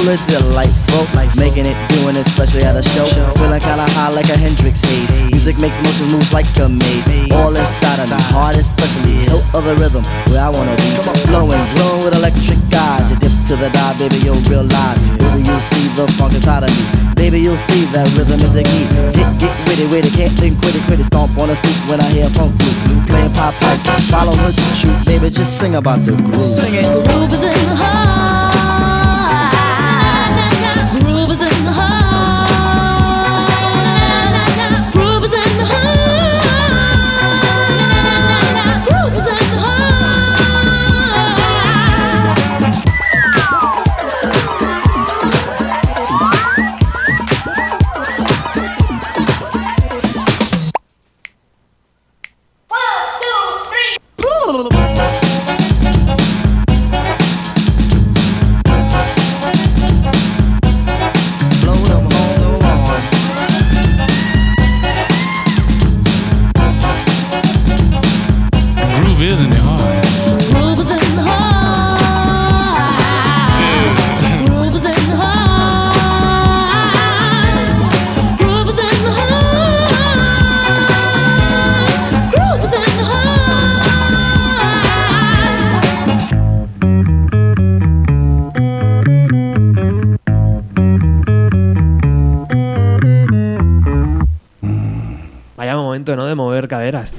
Delightful, truly delightful. Making it, doing it, especially at a show. Feeling kinda high like a Hendrix haze. Music makes motion moves like a maze. All inside of me, heart especially. Hilt of the rhythm, where I wanna be. Flowing, glowing with electric eyes. You dip to the dive, baby, you'll realize. Baby, you'll see the funk inside of me. Baby, you'll see that rhythm is the key. Get, get witty, witty, can't think, quit it, quit it. Stomp on the stoop when I hear funk blue. Playing pop pipe, follow her to shoot. Baby, just sing about the groove. Sing it. Groove is in the heart.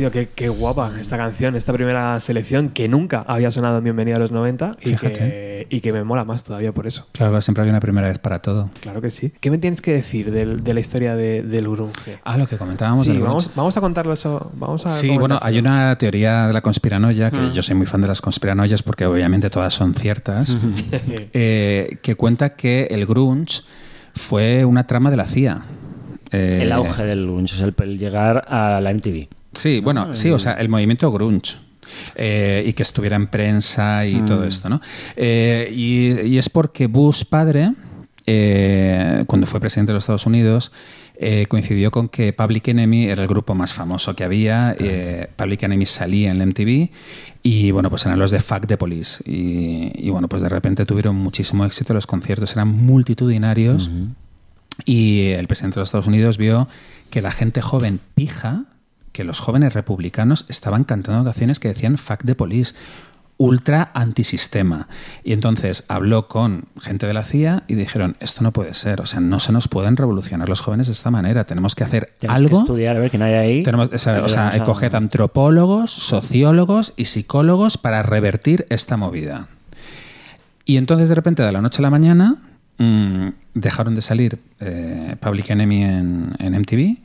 Tío. Qué, qué guapa esta canción, esta primera selección que nunca había sonado en Bienvenida a los 90 y que, y que me mola más todavía por eso. Claro, siempre hay una primera vez para todo. Claro que sí. ¿Qué me tienes que decir de la historia de- del grunge? Ah, lo que comentábamos Sí, del grunge. vamos, vamos a contarlo eso. Vamos a Sí, bueno, hay una teoría de la conspiranoia, que Mm. yo soy muy fan de las conspiranoias porque obviamente todas son ciertas, eh, que cuenta que el grunge fue una trama de la CIA. Eh, El auge del grunge, o sea, el, el llegar a la MTV. Sí, bueno, sí, o sea, el movimiento grunge. eh, y que estuviera en prensa y todo esto, ¿no? Eh, y, y es porque Bush padre, eh, cuando fue presidente de los Estados Unidos, coincidió con que Public Enemy era el grupo más famoso que había. Public Enemy salía en la MTV y, bueno, pues eran los de Fuck the Police. Y, y, bueno, pues de repente tuvieron muchísimo éxito, los conciertos eran multitudinarios. Y el presidente de los Estados Unidos vio que la gente joven pija, que los jóvenes republicanos estaban cantando canciones que decían fuck the police, ultra antisistema. Y entonces habló con gente de la CIA y dijeron, esto no puede ser, o sea, no se nos pueden revolucionar los jóvenes de esta manera, tenemos que hacer Tienes que algo. estudiar, a ver, que no hay ahí. Tenemos, o sea, o sea, coged antropólogos, sociólogos y psicólogos para revertir esta movida. Y entonces, de repente, de la noche a la mañana, mm, dejaron de salir eh, Public Enemy en, en MTV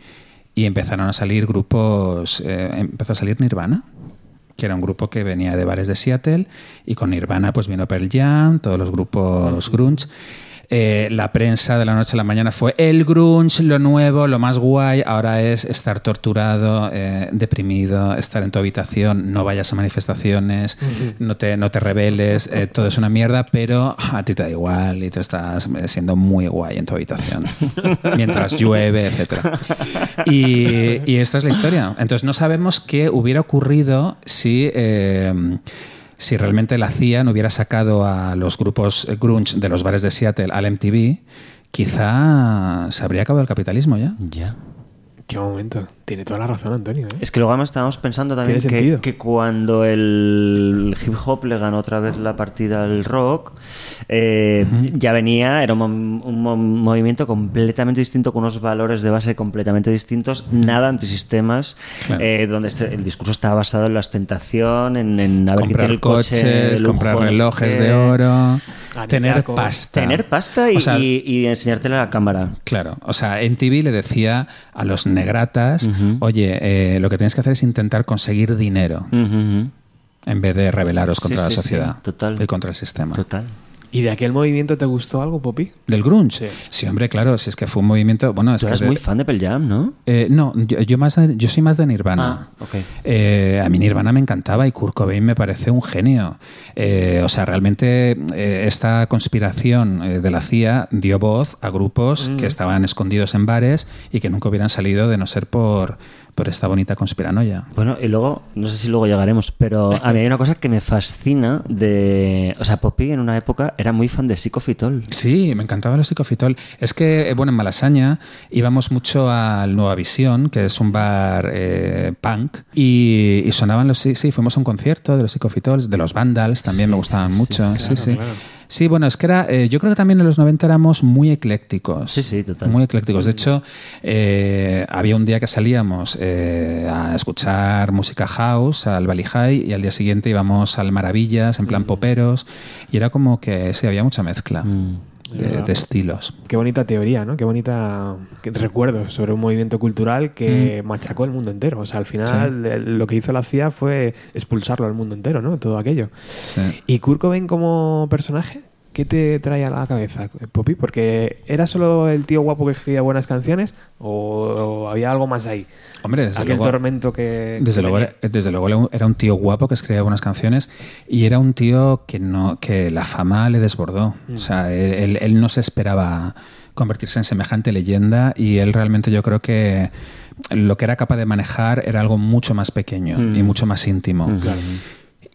y empezaron a salir grupos. eh, empezó a salir Nirvana, que era un grupo que venía de bares de Seattle, y con Nirvana pues vino Pearl Jam, todos los grupos grunge. Eh, la prensa de la noche a la mañana fue el grunge, lo nuevo, lo más guay. Ahora es estar torturado, eh, deprimido, estar en tu habitación, no vayas a manifestaciones, no, te, no te rebeles, eh, todo es una mierda, pero a ti te da igual y tú estás siendo muy guay en tu habitación mientras llueve, etcétera. Y, y esta es la historia. Entonces no sabemos qué hubiera ocurrido si, si realmente la CIA no hubiera sacado a los grupos grunge de los bares de Seattle al MTV. Quizá se habría acabado el capitalismo ya. Ya. Qué momento. Tiene toda la razón, Antonio. ¿eh? Es que luego además estábamos pensando también que, cuando el hip hop le ganó otra vez la partida al rock, eh, ya venía, era un, un mo- movimiento completamente distinto, con unos valores de base completamente distintos, nada antisistemas, Claro. eh, donde este- el discurso estaba basado en la ostentación, en, en haber comprar el coche, coches, lujo, comprar relojes de oro, tener pasta. Tener pasta y, O sea, y- y enseñártela a la cámara. Claro, o sea, en TV le decía a los negratas, oye, eh, lo que tienes que hacer es intentar conseguir dinero en vez de rebelaros contra sí, la sí, sociedad total. y contra el sistema. Total. ¿Y de aquel movimiento te gustó algo, Poppy? ¿Del grunge? Sí. Sí, hombre, claro, si es que fue un movimiento... Bueno, es Tú que eres de- muy fan de Pearl Jam, ¿no? Eh, no, yo, yo más de- yo soy más de Nirvana. Ah, ok. Eh, a mí Nirvana me encantaba y Kurt Cobain me parece un genio. Eh, o sea, realmente eh, esta conspiración eh, de la CIA dio voz a grupos Mm. que estaban escondidos en bares y que nunca hubieran salido de no ser por, por esta bonita conspiranoia. Bueno, y luego, no sé si luego llegaremos, pero a mí hay una cosa que me fascina de... O sea, Poppy en una época era muy fan de Psicofitol. Sí, me encantaba los psicofitol. Es que, eh, bueno, en Malasaña íbamos mucho al Nueva Visión, que es un bar eh, punk, y, y sonaban los... Sí, sí, fuimos a un concierto de los psicofitols, de los Vandals, también me gustaban mucho. Sí, sí. Sí, bueno, es que era. eh, yo creo que también en los 90 éramos muy eclécticos. Sí, sí, total. Muy eclécticos. De hecho, eh, había un día que salíamos eh, a escuchar música house al Valley High y al día siguiente íbamos al Maravillas, en plan poperos, y era como que sí, había mucha mezcla de, de estilos. Qué bonita teoría, ¿no? Qué bonita recuerdo sobre un movimiento cultural que machacó el mundo entero. O sea, al final lo que hizo la CIA fue expulsarlo al mundo entero, ¿no? Todo aquello. Sí. ¿Y Kurt Cobain como personaje? ¿Qué te trae a la cabeza, Poppy? Porque ¿era solo el tío guapo que escribía buenas canciones o, había algo más ahí? Hombre, desde Aquel luego- tormento que... Desde que luego, desde luego era un tío guapo que escribía buenas canciones y era un tío que no que la fama le desbordó. O sea, él, él- él no se esperaba convertirse en semejante leyenda y él realmente yo creo que lo que era capaz de manejar era algo mucho más pequeño y mucho más íntimo.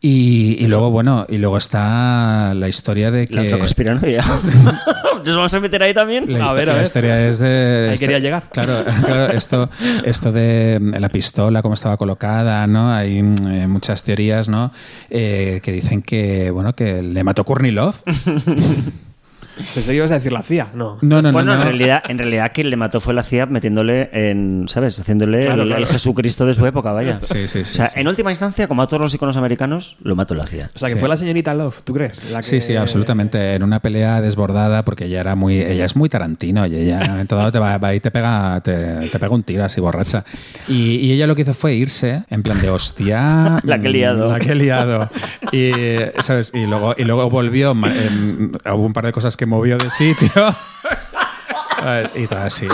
Y, y luego, bueno, y luego está la historia de que... La otra conspiranoia. ¿Nos vamos a meter ahí también? La, A ver, a la ver. historia es de. Ahí esta- quería llegar. Claro, claro esto, esto de la pistola, cómo estaba colocada, ¿no? Hay mm, eh, muchas teorías, ¿no? Eh, que dicen que, bueno, que le mató Kurnilov. Pensé que ibas a decir la CIA. No. No, no, no. bueno, no. en realidad, en realidad quien le mató fue la CIA metiéndole en, ¿sabes? Haciéndole Claro, el, claro. el Jesucristo de su época, vaya. Sí, sí, sí, O sea, sí. en última instancia, como a todos los iconos americanos, lo mató la CIA. O sea, que Sí. fue la señorita Love, ¿tú crees? La Sí, que- sí, absolutamente. En una pelea desbordada, porque ella era muy, ella es muy Tarantino y ella en todo lado te va, va y te pega, te, te pega un tiro así borracha. Y, y ella lo que hizo fue irse, en plan de hostia. La que he liado. La que he liado. Y, ¿sabes? y luego, y luego volvió, em, hubo un par de cosas que movió de sitio. y todo así.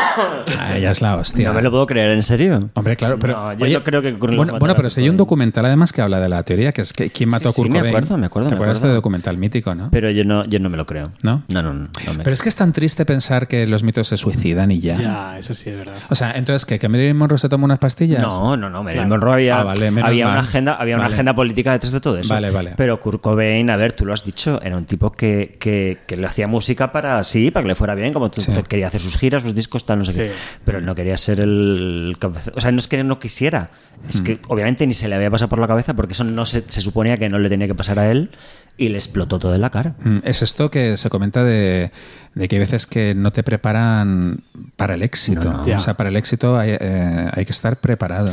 Ah, Ella es la hostia. No me lo puedo creer, ¿en serio? Hombre, claro, pero. No, yo no creo que Cobain Bueno, pero si hay un Cobain. documental además que habla de la teoría, que es que quién mató Sí, a Kurt sí, me Cobain. acuerdo, me acuerdo, ¿Te me acuerdas de acuerdo. este documental mítico, no? Pero yo no, yo no me lo creo. ¿No? No, no, no. no me- Pero es que es tan triste pensar que los mitos se suicidan y ya. Ya, eso sí es verdad. O sea, entonces, ¿qué? ¿Que Marilyn Monroe se toma unas pastillas? No, no, no. Marilyn Claro. Monroe había, Ah, vale, había una agenda, había una agenda política detrás de todo eso. Vale, vale. Pero Kurt Cobain, a ver, tú lo has dicho, era un tipo que, que, que le hacía música para sí, para que le fuera bien, como tú Sí. tú quería hacer sus giras, sus discos, tal, no sé Sí. qué. Pero él no quería ser el cabeza- O sea, no es que no quisiera, es Mm. que obviamente ni se le había pasado por la cabeza porque eso no se, se suponía que no le tenía que pasar a él y le explotó todo en la cara. Mm, Es esto que se comenta de, de que hay veces que no te preparan para el éxito. No, no. Ya. O sea, para el éxito hay, eh, hay que estar preparado.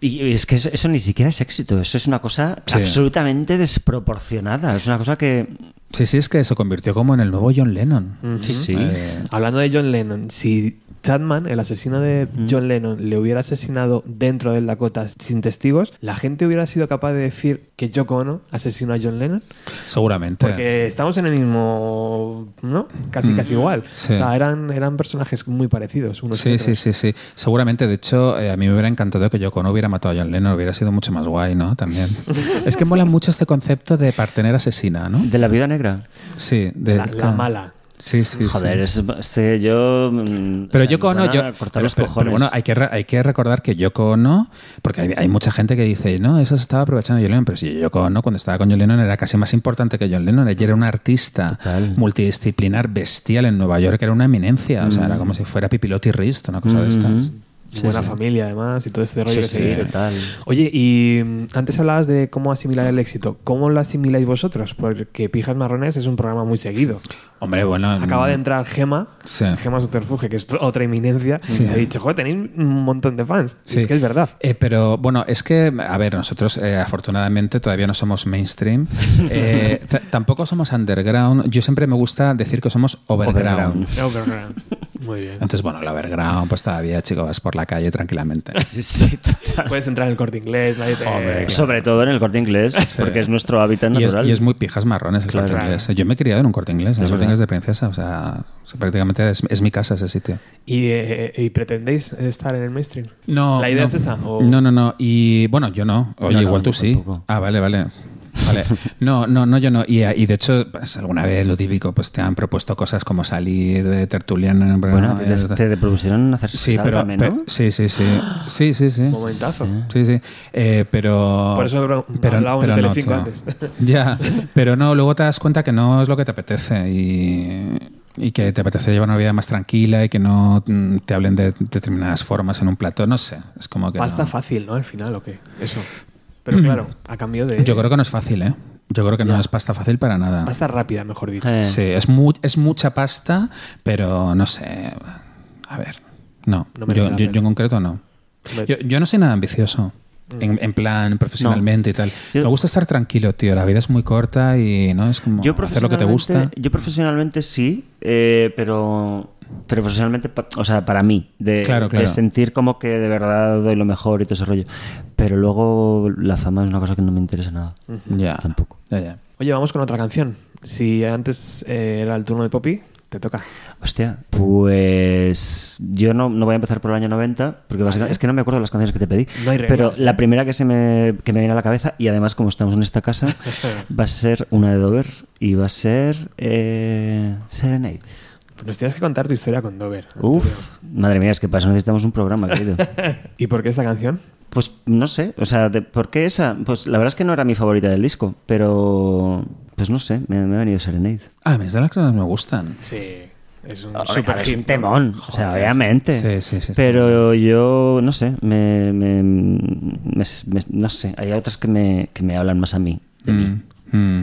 Y y es que eso, eso ni siquiera es éxito, eso es una cosa Sí. absolutamente desproporcionada, es una cosa que... Sí, sí, es que se convirtió como en el nuevo John Lennon. Sí, sí. Eh, Hablando de John Lennon, si Chapman, el asesino de John Lennon, le hubiera asesinado dentro del Dakota sin testigos, ¿la gente hubiera sido capaz de decir que Yoko Ono asesinó a John Lennon? seguramente. Porque estamos en el mismo, ¿no? Casi, casi igual. Sí. O sea, eran, eran personajes muy parecidos unos Sí, sí, sí, sí. Seguramente, de hecho, eh, a mí me hubiera encantado que Yoko no hubiera matado a John Lennon, hubiera sido mucho más guay, ¿no? También. es que mola mucho este concepto de partener asesina, ¿no? De la vida negra. Sí, de La, la mala. Sí, sí, Joder, sí. es, este, yo... mm, Pero o sea, Yoko Ono, yo, pero, los pero- cojones. pero bueno, hay que, re- hay que recordar que Yoko Ono, porque hay, hay mucha gente que dice, no, eso se estaba aprovechando de John Lennon, pero sí, Yoko Ono cuando estaba con John Lennon era casi más importante que John Lennon, ella era una artista Total. multidisciplinar bestial en Nueva York, era una eminencia, o sea, Mm. era como si fuera Pipilotti Rist, una cosa de estas. Buena familia, además, y todo este rollo Sí, que sí, se dice. total. Oye, y mm, antes hablabas de cómo asimilar el éxito. ¿Cómo lo asimiláis vosotros? Porque Pijas Marrones es un programa muy seguido. Hombre, bueno... Acaba de entrar Gema, Sí. Gema Soterfuge, que es otra eminencia, Sí. y ha dicho, joder, tenéis un montón de fans. Y Sí. es que es verdad. Eh, pero bueno, es que, a ver, nosotros eh, afortunadamente todavía no somos mainstream. Eh, tampoco somos underground. Yo siempre me gusta decir que somos overground. Overground. Overground. Muy bien. Entonces, bueno, el overground, pues todavía, chico, vas por la calle tranquilamente. Sí, sí, total. Puedes entrar en el corte inglés, nadie te... Hombre, claro. Sobre todo en el corte inglés, porque es nuestro hábitat Y es, natural. y es muy pijas marrones el Claro. corte inglés. Yo me he criado en un corte inglés, en el corte inglés de princesa. O sea, o sea, prácticamente es, es mi casa ese sitio. ¿Y, eh, ¿Y pretendéis estar en el mainstream? No. ¿La idea no. es esa? o- No, no, no. Y bueno, yo no. Oye, No, no, igual tú sí. tampoco. Ah, vale, vale. Vale. No, no, no, yo no. Y, y de hecho, pues, alguna vez lo típico, pues te han propuesto cosas como salir de un Bueno, programa, te, es- te propusieron hacer Sí, pero, Sálvame, pero- ¿no? sí, sí, sí, sí, sí, sí. Momentazo. Sí, sí. Eh, pero. Por eso hablo- hablábamos de Telecinco antes. Ya, pero no, luego te das cuenta que no es lo que te apetece y, y que te apetece llevar una vida más tranquila y que no mm, te hablen de determinadas formas en un plato. No sé, es como que. Pasta no. fácil, ¿no? Al final, ¿o qué? Eso. Pero claro, a cambio de... Yo creo que no es fácil, ¿eh? Yo creo que no es pasta fácil para nada. Pasta rápida, mejor dicho. Eh, Sí, es, mu- es mucha pasta, pero no sé. A ver, no. Yo, yo- en concreto no. Yo, yo no soy nada ambicioso. En, en plan, profesionalmente y tal. Yo- Me gusta estar tranquilo, tío. La vida es muy corta y no es como Yo hacer lo que te gusta. Yo profesionalmente sí, eh, pero, pero profesionalmente, o sea, para mí, de, Claro, claro. de sentir como que de verdad doy lo mejor y todo ese rollo. Pero luego la fama es una cosa que no me interesa nada. Ya, Tampoco. Oye, vamos con otra canción. Si antes eh, era el turno de Poppy, te toca. Hostia, pues yo no, no voy a empezar por el año 90, porque básicamente- es que no me acuerdo las canciones que te pedí. No hay pero reglas, ¿eh? la primera que se me, que me viene a la cabeza, y además como estamos en esta casa, va a ser una de Dover y va a ser eh, Serenade. Nos tienes que contar tu historia con Dover. Uf, madre mía, es que para eso necesitamos un programa, querido. ¿Y por qué esta canción? Pues no sé, o sea, de- ¿por qué esa? Pues la verdad es que no era mi favorita del disco, pero pues no sé, me, me ha venido Serenade. Ah, a mí es de las que más me gustan. Sí, es un Super super es temón, o sea, obviamente. Sí, sí, sí, Pero yo, no sé, me, me- me- me- no sé, hay otras que me, que me hablan más a mí. De mí. Mm,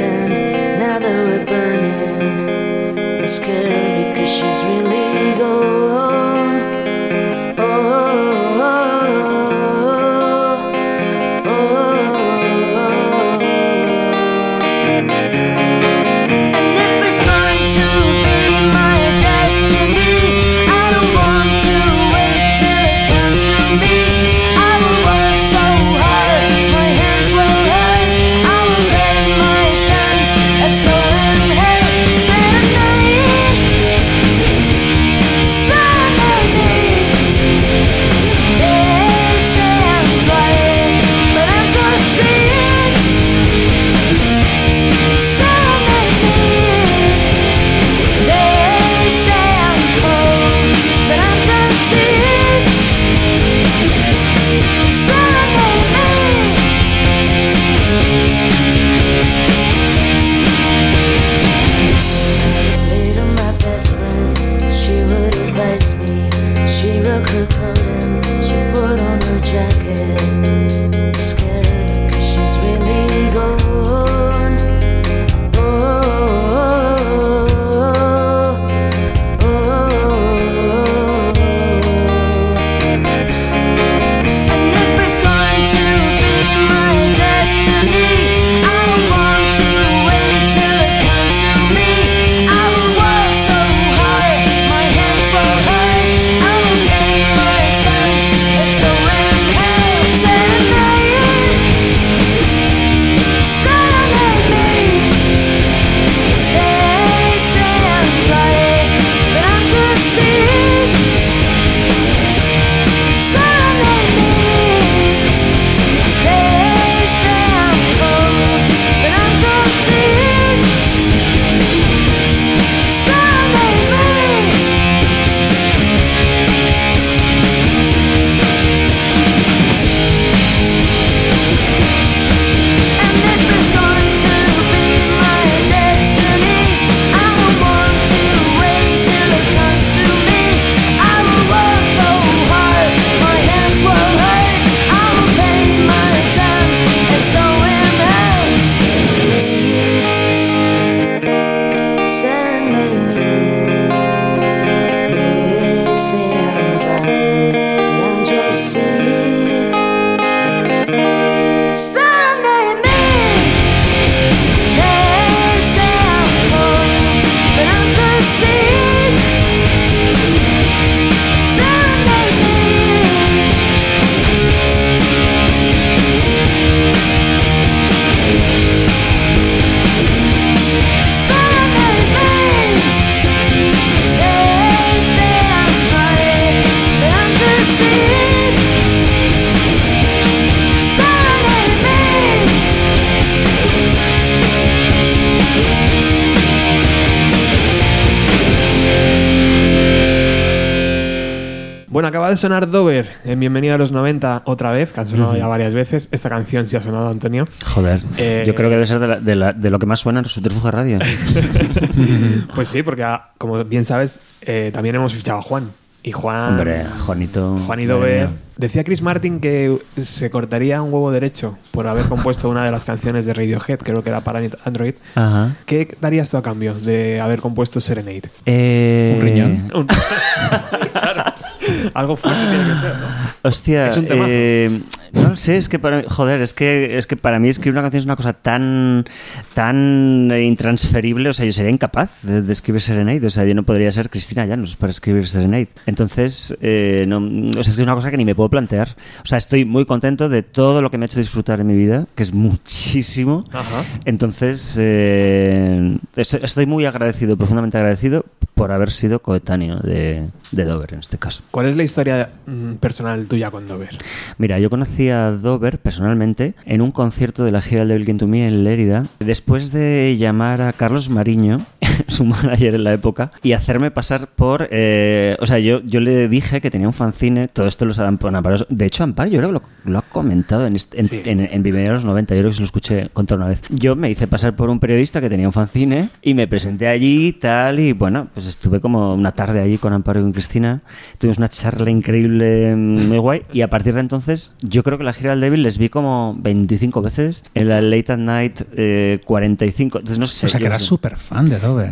de sonar Dover en Bienvenido a los 90 otra vez, que han sonado ya varias veces. Esta canción sí ha sonado, Antonio. Joder, Eh, yo creo que debe ser de, la- de la- de lo que más suena en Subterfuge Radio. Pues sí, porque ah, como bien sabes, eh, también hemos fichado a Juan. Y Juan. Hombre, Juanito. Juan y madre Dover. mía. Decía Chris Martin que se cortaría un huevo derecho por haber compuesto una de las canciones de Radiohead, creo que era para Android. Ajá. ¿Qué darías tú a cambio de haber compuesto Serenade? Eh, Un riñón. Un- claro. Algo fuerte tiene que ser, ¿no? Hostia, Es un temazo. eh, no lo sé, es que para mí, joder, es que, es que para mí escribir una canción es una cosa tan, tan intransferible, o sea, yo sería incapaz de, de escribir Serenade, o sea, yo no podría ser Cristina Llanos para escribir Serenade. Entonces, eh, no, o sea, es que es una cosa que ni me puedo plantear. O sea, estoy muy contento de todo lo que me ha hecho disfrutar en mi vida, que es muchísimo. Ajá. Entonces, eh, es- estoy muy agradecido, profundamente agradecido por haber sido coetáneo de, de Dover en este caso. ¿Cuál es la historia mm, personal tuya con Dover? Mira, yo conocí a Dover personalmente en un concierto de la gira Devil Came to Me en Lérida, después de llamar a Carlos Mariño, su manager en la época, y hacerme pasar por... eh, o sea, yo, yo le dije que tenía un fanzine, todo esto lo saben por Amparo. De hecho, Amparo yo creo que lo, lo ha comentado en, este- en, Sí. en, en a los 90, yo creo que se lo escuché contar una vez. Yo me hice pasar por un periodista que tenía un fanzine y me presenté allí y tal, y bueno, pues estuve como una tarde allí con Amparo y con Cristina, tuvimos una charla increíble, mm, muy guay, y a partir de entonces yo creo que la gira del Devil les vi como 25 veces, en la Late at Night eh, 45, entonces no sé. O sea, que eras súper fan de Dover.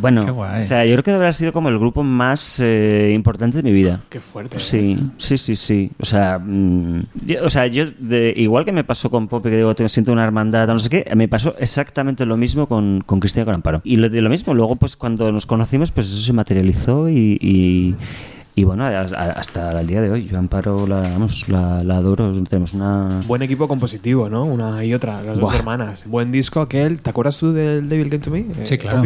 Bueno, Qué guay. o sea, yo creo que habrá sido como el grupo más eh, importante de mi vida. Qué fuerte. ¿eh? Sí, sí, sí, sí. O sea, mm, yo- o sea, yo de, igual que me pasó con Poppy, que digo, siento una hermandad, no sé qué, me pasó exactamente lo mismo con, con Cristina y con Amparo. Y lo, de lo mismo, luego pues cuando nos conocimos, pues eso se materializó y, y, y bueno, hasta el día de hoy, yo Amparo la, vamos, la, la adoro, tenemos una... Buen equipo compositivo, ¿no? Una y otra, las dos hermanas. Buen disco aquel. ¿Te acuerdas tú del Devil Came to Me? eh, Sí, claro.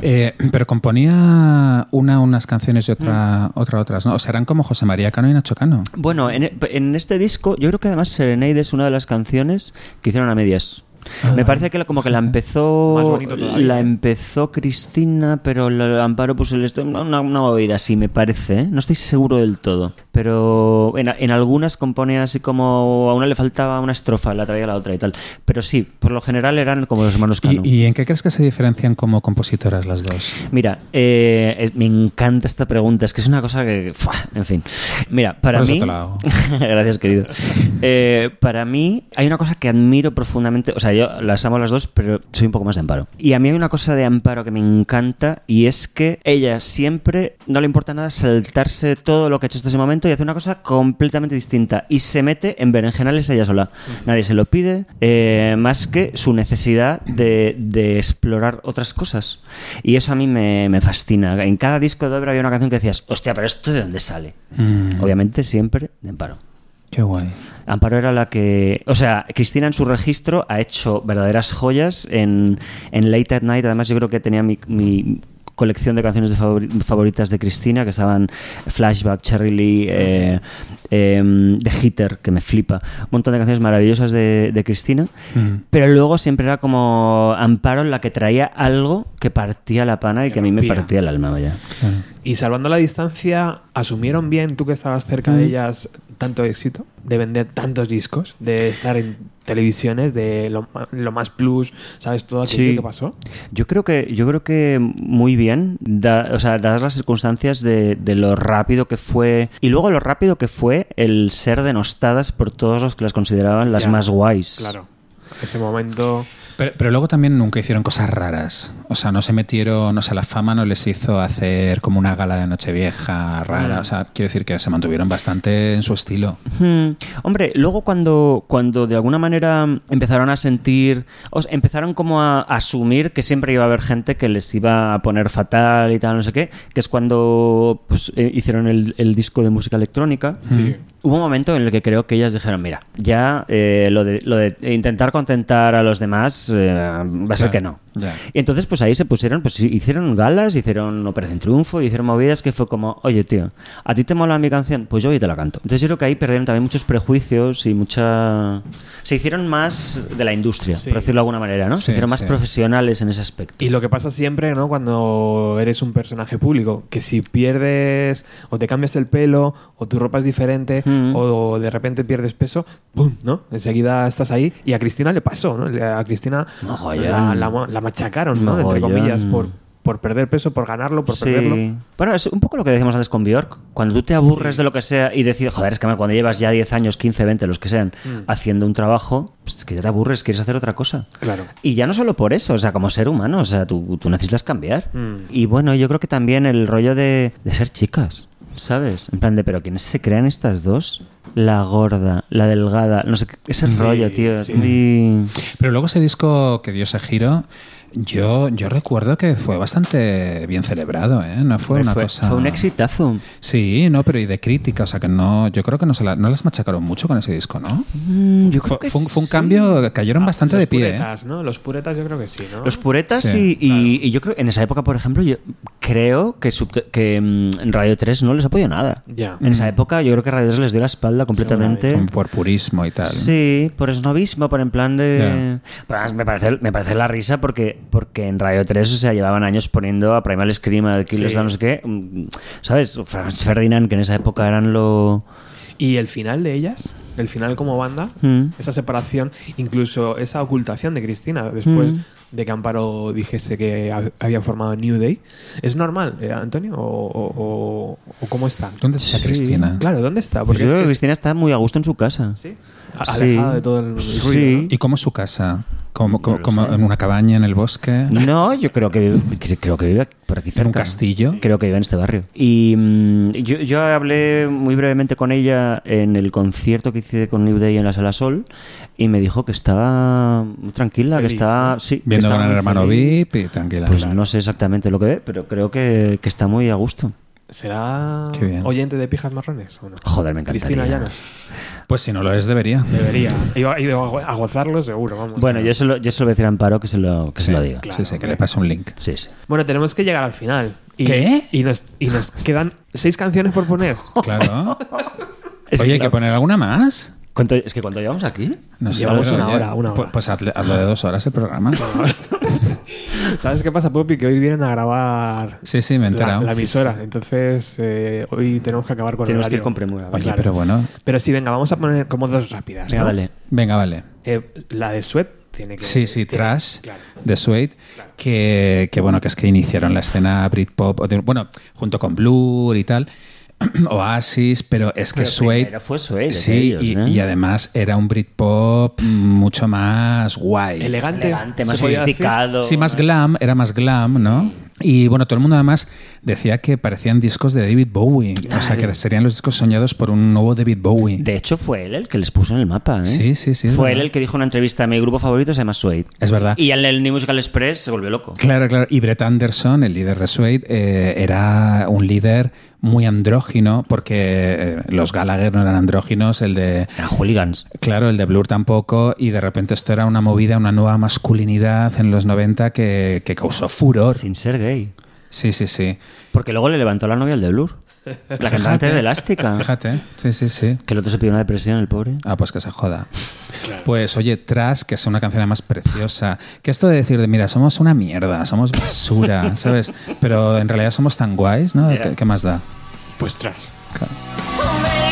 Eh, pero componía una unas canciones y otra, otra otras, ¿no? O sea, eran como José María Cano y Nacho Cano. Bueno, en, en este disco, yo creo que además Serenade es una de las canciones que hicieron a medias. Ah, Me parece que la- como que la empezó Más bonito todavía. la empezó Cristina, pero la Amparo puso el esto- una, una movida así, me parece. ¿eh? No estoy seguro del todo. Pero en, en algunas componía así como a una le faltaba una estrofa, la traía la otra y tal. Pero sí, por lo general eran como los hermanos Cano. ¿Y, y en qué crees que se diferencian como compositoras las dos? Mira, eh, es- me encanta esta pregunta, es que es una cosa que... ¡fua! En fin. Mira, para Por eso mí... te la hago. Gracias, querido. Eh, para mí hay una cosa que admiro profundamente, o sea, yo las amo las dos, pero soy un poco más de Amparo. Y a mí hay una cosa de Amparo que me encanta y es que ella siempre no le importa nada saltarse todo lo que ha hecho hasta ese momento y hace una cosa completamente distinta y se mete en berenjenales ella sola. Nadie se lo pide, eh, más que su necesidad de, de explorar otras cosas. Y eso a mí me, me fascina. En cada disco de obra había una canción que decías, hostia, pero esto de dónde sale. Mm, Obviamente siempre de Amparo. Qué guay. Amparo era la que. O sea, Cristina en su registro ha hecho verdaderas joyas en, en Late at Night. Además, yo creo que tenía mi, mi colección de canciones de favoritas de Cristina, que estaban Flashback, Cherry Lee, eh, em, The Hitter, que me flipa. Un montón de canciones maravillosas de, de Cristina. Mm. Pero luego siempre era como Amparo la que traía algo que partía la pana y que a mí me partía el alma, vaya. Claro. Y salvando la distancia, ¿asumieron bien tú que estabas cerca Mm. de ellas tanto éxito? De vender tantos discos, de estar en televisiones, de lo, lo más plus, ¿sabes? Todo aquello Sí. que pasó. Yo creo que, yo creo que muy bien, da- o sea, dadas las circunstancias de, de lo rápido que fue, y luego lo rápido que fue el ser denostadas por todos los que las consideraban las Ya, más guays. Claro. Ese momento. Pero, pero luego también nunca hicieron cosas raras. O sea, no se metieron, o sea, la fama no les hizo hacer como una gala de Nochevieja rara. O sea, quiero decir que se mantuvieron bastante en su estilo. Hmm. Hombre, luego cuando, cuando de alguna manera empezaron a sentir, o sea, empezaron como a asumir que siempre iba a haber gente que les iba a poner fatal y tal, no sé qué, que es cuando pues, eh, hicieron el, el disco de música electrónica. Sí. Hubo un momento en el que creo que ellas dijeron, mira, ya eh, lo, de, lo de intentar contentar a los demás eh, va a ser Claro. que no. Ya. Y entonces, pues ahí se pusieron, pues hicieron galas, hicieron Operación Triunfo, hicieron movidas que fue como, oye, tío, ¿a ti te mola mi canción? Pues yo hoy te la canto. Entonces yo creo que ahí perdieron también muchos prejuicios y mucha... Se hicieron más de la industria, Sí. por decirlo de alguna manera, ¿no? Sí, se hicieron más sí. profesionales en ese aspecto. Y lo que pasa siempre, ¿no? Cuando eres un personaje público, que si pierdes o te cambias el pelo o tu ropa es diferente Mm. o de repente pierdes peso, ¡pum! ¿no? Enseguida estás ahí. Y a Cristina le pasó, ¿no? A Cristina la, la- la machacaron, ¿no? Entre comillas, por, por perder peso, por ganarlo, por perderlo. Sí. Bueno, es un poco lo que decíamos antes con Bjork. Cuando tú te aburres de lo que sea y decides, joder, es que cuando llevas ya 10 años, 15, 20, los que sean, Mm. haciendo un trabajo, pues que ya te aburres, quieres hacer otra cosa. Claro. Y ya no solo por eso, o sea, como ser humano, o sea, tú, tú necesitas cambiar. Mm. Y bueno, yo creo que también el rollo de, de ser chicas, ¿sabes? En plan de, pero ¿quiénes se crean estas dos? La gorda, la delgada, no sé, ese Sí, rollo, tío. sí. Pero luego ese disco que dio ese giro, yo, yo recuerdo que fue bastante bien celebrado, ¿eh? No fue una fue, cosa... fue un exitazo. Sí, no, pero y de crítica, o sea que no, yo creo que no, se la- no las machacaron mucho con ese disco, ¿no? Mm, yo creo Fue, que fue un, fue un sí. cambio, cayeron bastante Los de pie. ¿eh? puretas, ¿no? Los puretas yo creo que sí, ¿no? Los puretas Sí, y, y- y yo creo en esa época, por ejemplo, yo creo que, que mm, en Radio 3 no les apoyó nada. Ya. En esa época yo creo que Radio 3 les dio la espalda completamente. Por purismo y tal. Sí, por esnovismo, por en plan de... Además me parece, me parece la risa porque, porque en Radio 3, o sea, llevaban años poniendo a Primal Scream, a Killers, Sí. a no sé qué. mm, ¿Sabes? Franz Ferdinand, que en esa época eran lo... Y el final de ellas, el final como banda, Mm. esa separación, incluso esa ocultación de Cristina después Mm. de que Amparo dijese que ha- habían formado New Day, ¿es normal, eh, Antonio? ¿O, o- o- o cómo está? ¿Dónde está Cristina? Claro, ¿dónde está? Pues Porque yo es- creo que Cristina está muy a gusto en su casa. ¿Sí? Alejada de todo el, el Sí. ruido, ¿no? ¿Y cómo es su casa? ¿Como, como, en una cabaña en el bosque? No, yo creo que, vive- creo que vive por aquí ¿En cerca. un castillo? Creo que vive en este barrio. Y mm, yo, yo hablé muy brevemente con ella en el concierto que hice con New Day en la Sala Sol y me dijo que estaba muy tranquila, Feliz, que estaba... ¿no? Sí, que Viendo estaba con el hermano feliz. VIP y tranquila. Pues no sé exactamente lo que ve, pero creo que, que está muy a gusto. ¿Será oyente de pijas marrones o no? Joder, me encantaría. Cristina Llanos. Pues si no lo es, debería. Debería. Iba, iba a gozarlo seguro, vamos. Bueno, yo se lo, yo se lo voy a decir a Amparo que se lo, que se lo diga. Claro, sí, sí, que le pase un link. Sí, sí. Bueno, tenemos que llegar al final. Y, ¿Qué? Y nos, y nos quedan seis canciones por poner. Claro. Es Oye, ¿hay que poner alguna más? ¿Cuánto- es que cuando llevamos aquí... No sé, Llevamos una hora, una hora. pu- Pues hazle- hazlo de dos horas el programa. ¿Sabes qué pasa, Poppy? Que hoy vienen a grabar Sí, sí, me he la, la emisora. Entonces, eh, hoy tenemos que acabar con Tenemos el que ir con premura. Oye, Claro. pero bueno. Pero sí, venga, vamos a poner como dos rápidas. Venga, ¿no? dale. Venga, vale. Eh, la de Sweat tiene que. Sí, sí, tiene- Trash claro. de Suede, Claro. que, que bueno, que es que iniciaron la escena Britpop, bueno, junto con Blur y tal, Oasis, pero es que Pero Suede... fue Suede, Sí, ellos, y, ¿no? y además era un Britpop mucho más guay. Elegante. Más sofisticado. Sí, más glam, era más glam, ¿no? Y bueno, todo el mundo además decía que parecían discos de David Bowie, o sea, que serían los discos soñados por un nuevo David Bowie. De hecho, fue él el que les puso en el mapa. ¿eh? Sí, sí, sí, Fue él el que dijo en una entrevista: Mi grupo favorito se llama Suede. Es verdad. Y en el New Musical Express se volvió loco. Claro, claro. Y Brett Anderson, el líder de Suede, eh, era un líder muy andrógino, porque eh, los Gallagher no eran andróginos, el de... Eran hooligans. Claro, el de Blur tampoco, y de repente esto era una movida, una nueva masculinidad en los 90 que, que causó furor. Sin ser gay. Sí, sí, sí. Porque luego le levantó la novia al de Blur. La cantante de Elástica. Fíjate, sí, sí, sí. Que el otro se pidió una depresión, el pobre. Ah, pues que se joda. Pues oye, Trash, que es una canción más preciosa. Que esto de decir de, mira, somos una mierda, somos basura, ¿sabes? Pero en realidad somos tan guays, ¿no? ¿Qué, qué más da? Pues Trash. Maybe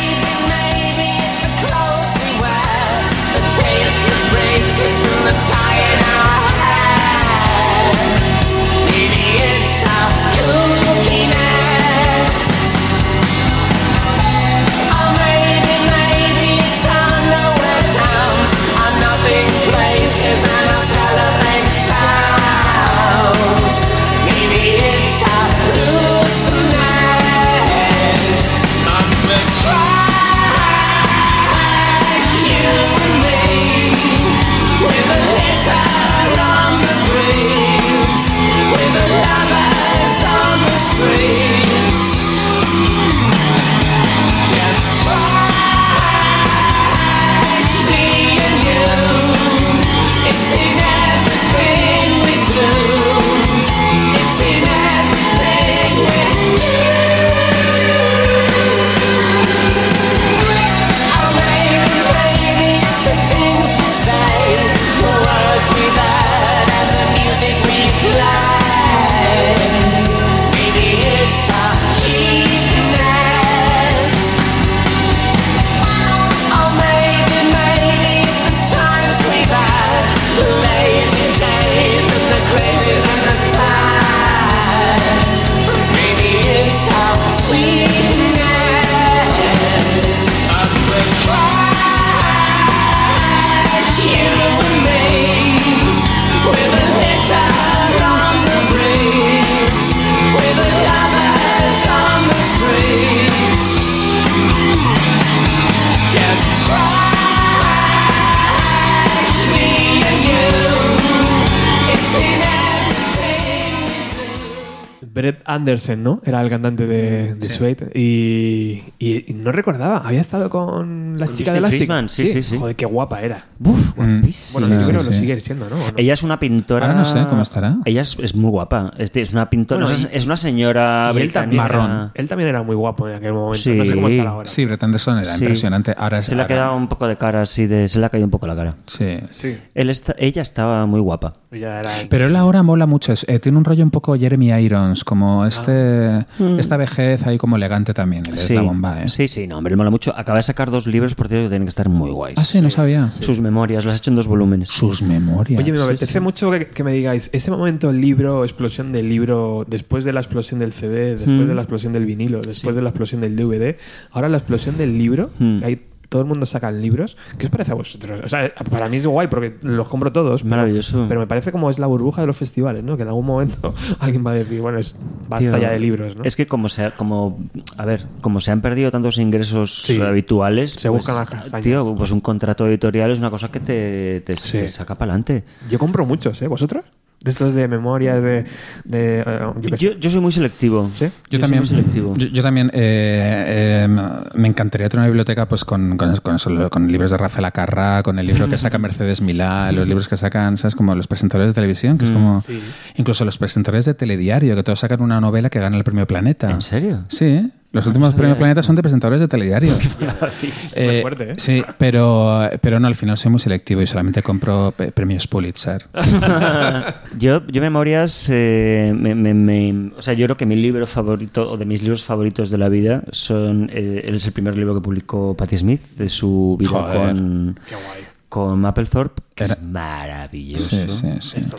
Brett Anderson, ¿no? Era el cantante de, de Suede. Y, y- y no recordaba, había estado con la Con chica Justin de Elastic. Friedman, sí, sí, sí. Joder, qué guapa era. Uf, Mm. guapísima. Bueno, yo Sí, creo sí, que lo sí. sigue siendo, ¿no? Ella es una pintora. Ahora no sé cómo estará. Ella es, es muy guapa. Es, es una pintora. Bueno, no, es, una señora Y él también, británica. Marrón. Era, él también era muy guapo en aquel momento. Sí. No sé cómo estará ahora. Sí, Brett Anderson era Sí. impresionante. Ahora es- Se le ha quedado un poco de cara así de. Se le ha caído un poco la cara. Sí. Sí. Él está- ella estaba muy guapa. Ella era- Pero él ahora mola mucho. eh, tiene un rollo un poco Jeremy Irons, como este, Ah. esta vejez ahí como elegante también. Él Es sí. la bomba, ¿eh? sí, sí, no, hombre, mola mucho. Acaba de sacar dos libros, por cierto, que tienen que estar muy guays. Ah, sí, no sabía. Sus memorias, las ha hecho en dos volúmenes. Sus memorias. Oye, me apetece sí. mucho que, que me digáis, ese momento libro, explosión del libro, después de la explosión del CD, después Mm. de la explosión del vinilo, después de la explosión del DVD, ahora la explosión del libro, Mm. hay, todo el mundo saca libros. ¿Qué os parece a vosotros? O sea, para mí es guay porque los compro todos. Maravilloso. Pero me parece como es la burbuja de los festivales, ¿no? Que en algún momento alguien va a decir, bueno, es basta Tío, ya de libros, ¿no? Es que como se, como, a ver, como se han perdido tantos ingresos Sí. habituales, Se buscan las castañas. Tío, pues un contrato editorial es una cosa que te, te, Sí. te saca para adelante. Yo compro muchos, ¿eh? ¿Vosotros? De estos de memorias, de... de eh, yo. Yo, yo soy muy selectivo. ¿Sí? Yo, también, muy selectivo. yo, yo también eh, eh, me encantaría tener una biblioteca pues con, con, con eso, con libros de Rafael Acarrá, con el libro que saca Mercedes Milá, los libros que sacan, ¿sabes? Como los presentadores de televisión, que es como... sí. Incluso los presentadores de telediario, que todos sacan una novela que gana el premio Planeta. ¿En serio? Sí, ¿eh? Los últimos premios. Planeta son de presentadores de telediario. Súper fuerte, ¿eh? Sí, pero, pero no, al final soy muy selectivo y solamente compro premios Pulitzer. yo, yo memorias, eh, me- me- me- o sea, yo creo que mi libro favorito, o de mis libros favoritos de la vida, son, eh, es el primer libro que publicó Patti Smith, de su vida Joder. con, Qué guay. con Mapplethorpe, que Era- es maravilloso. Sí, sí, sí.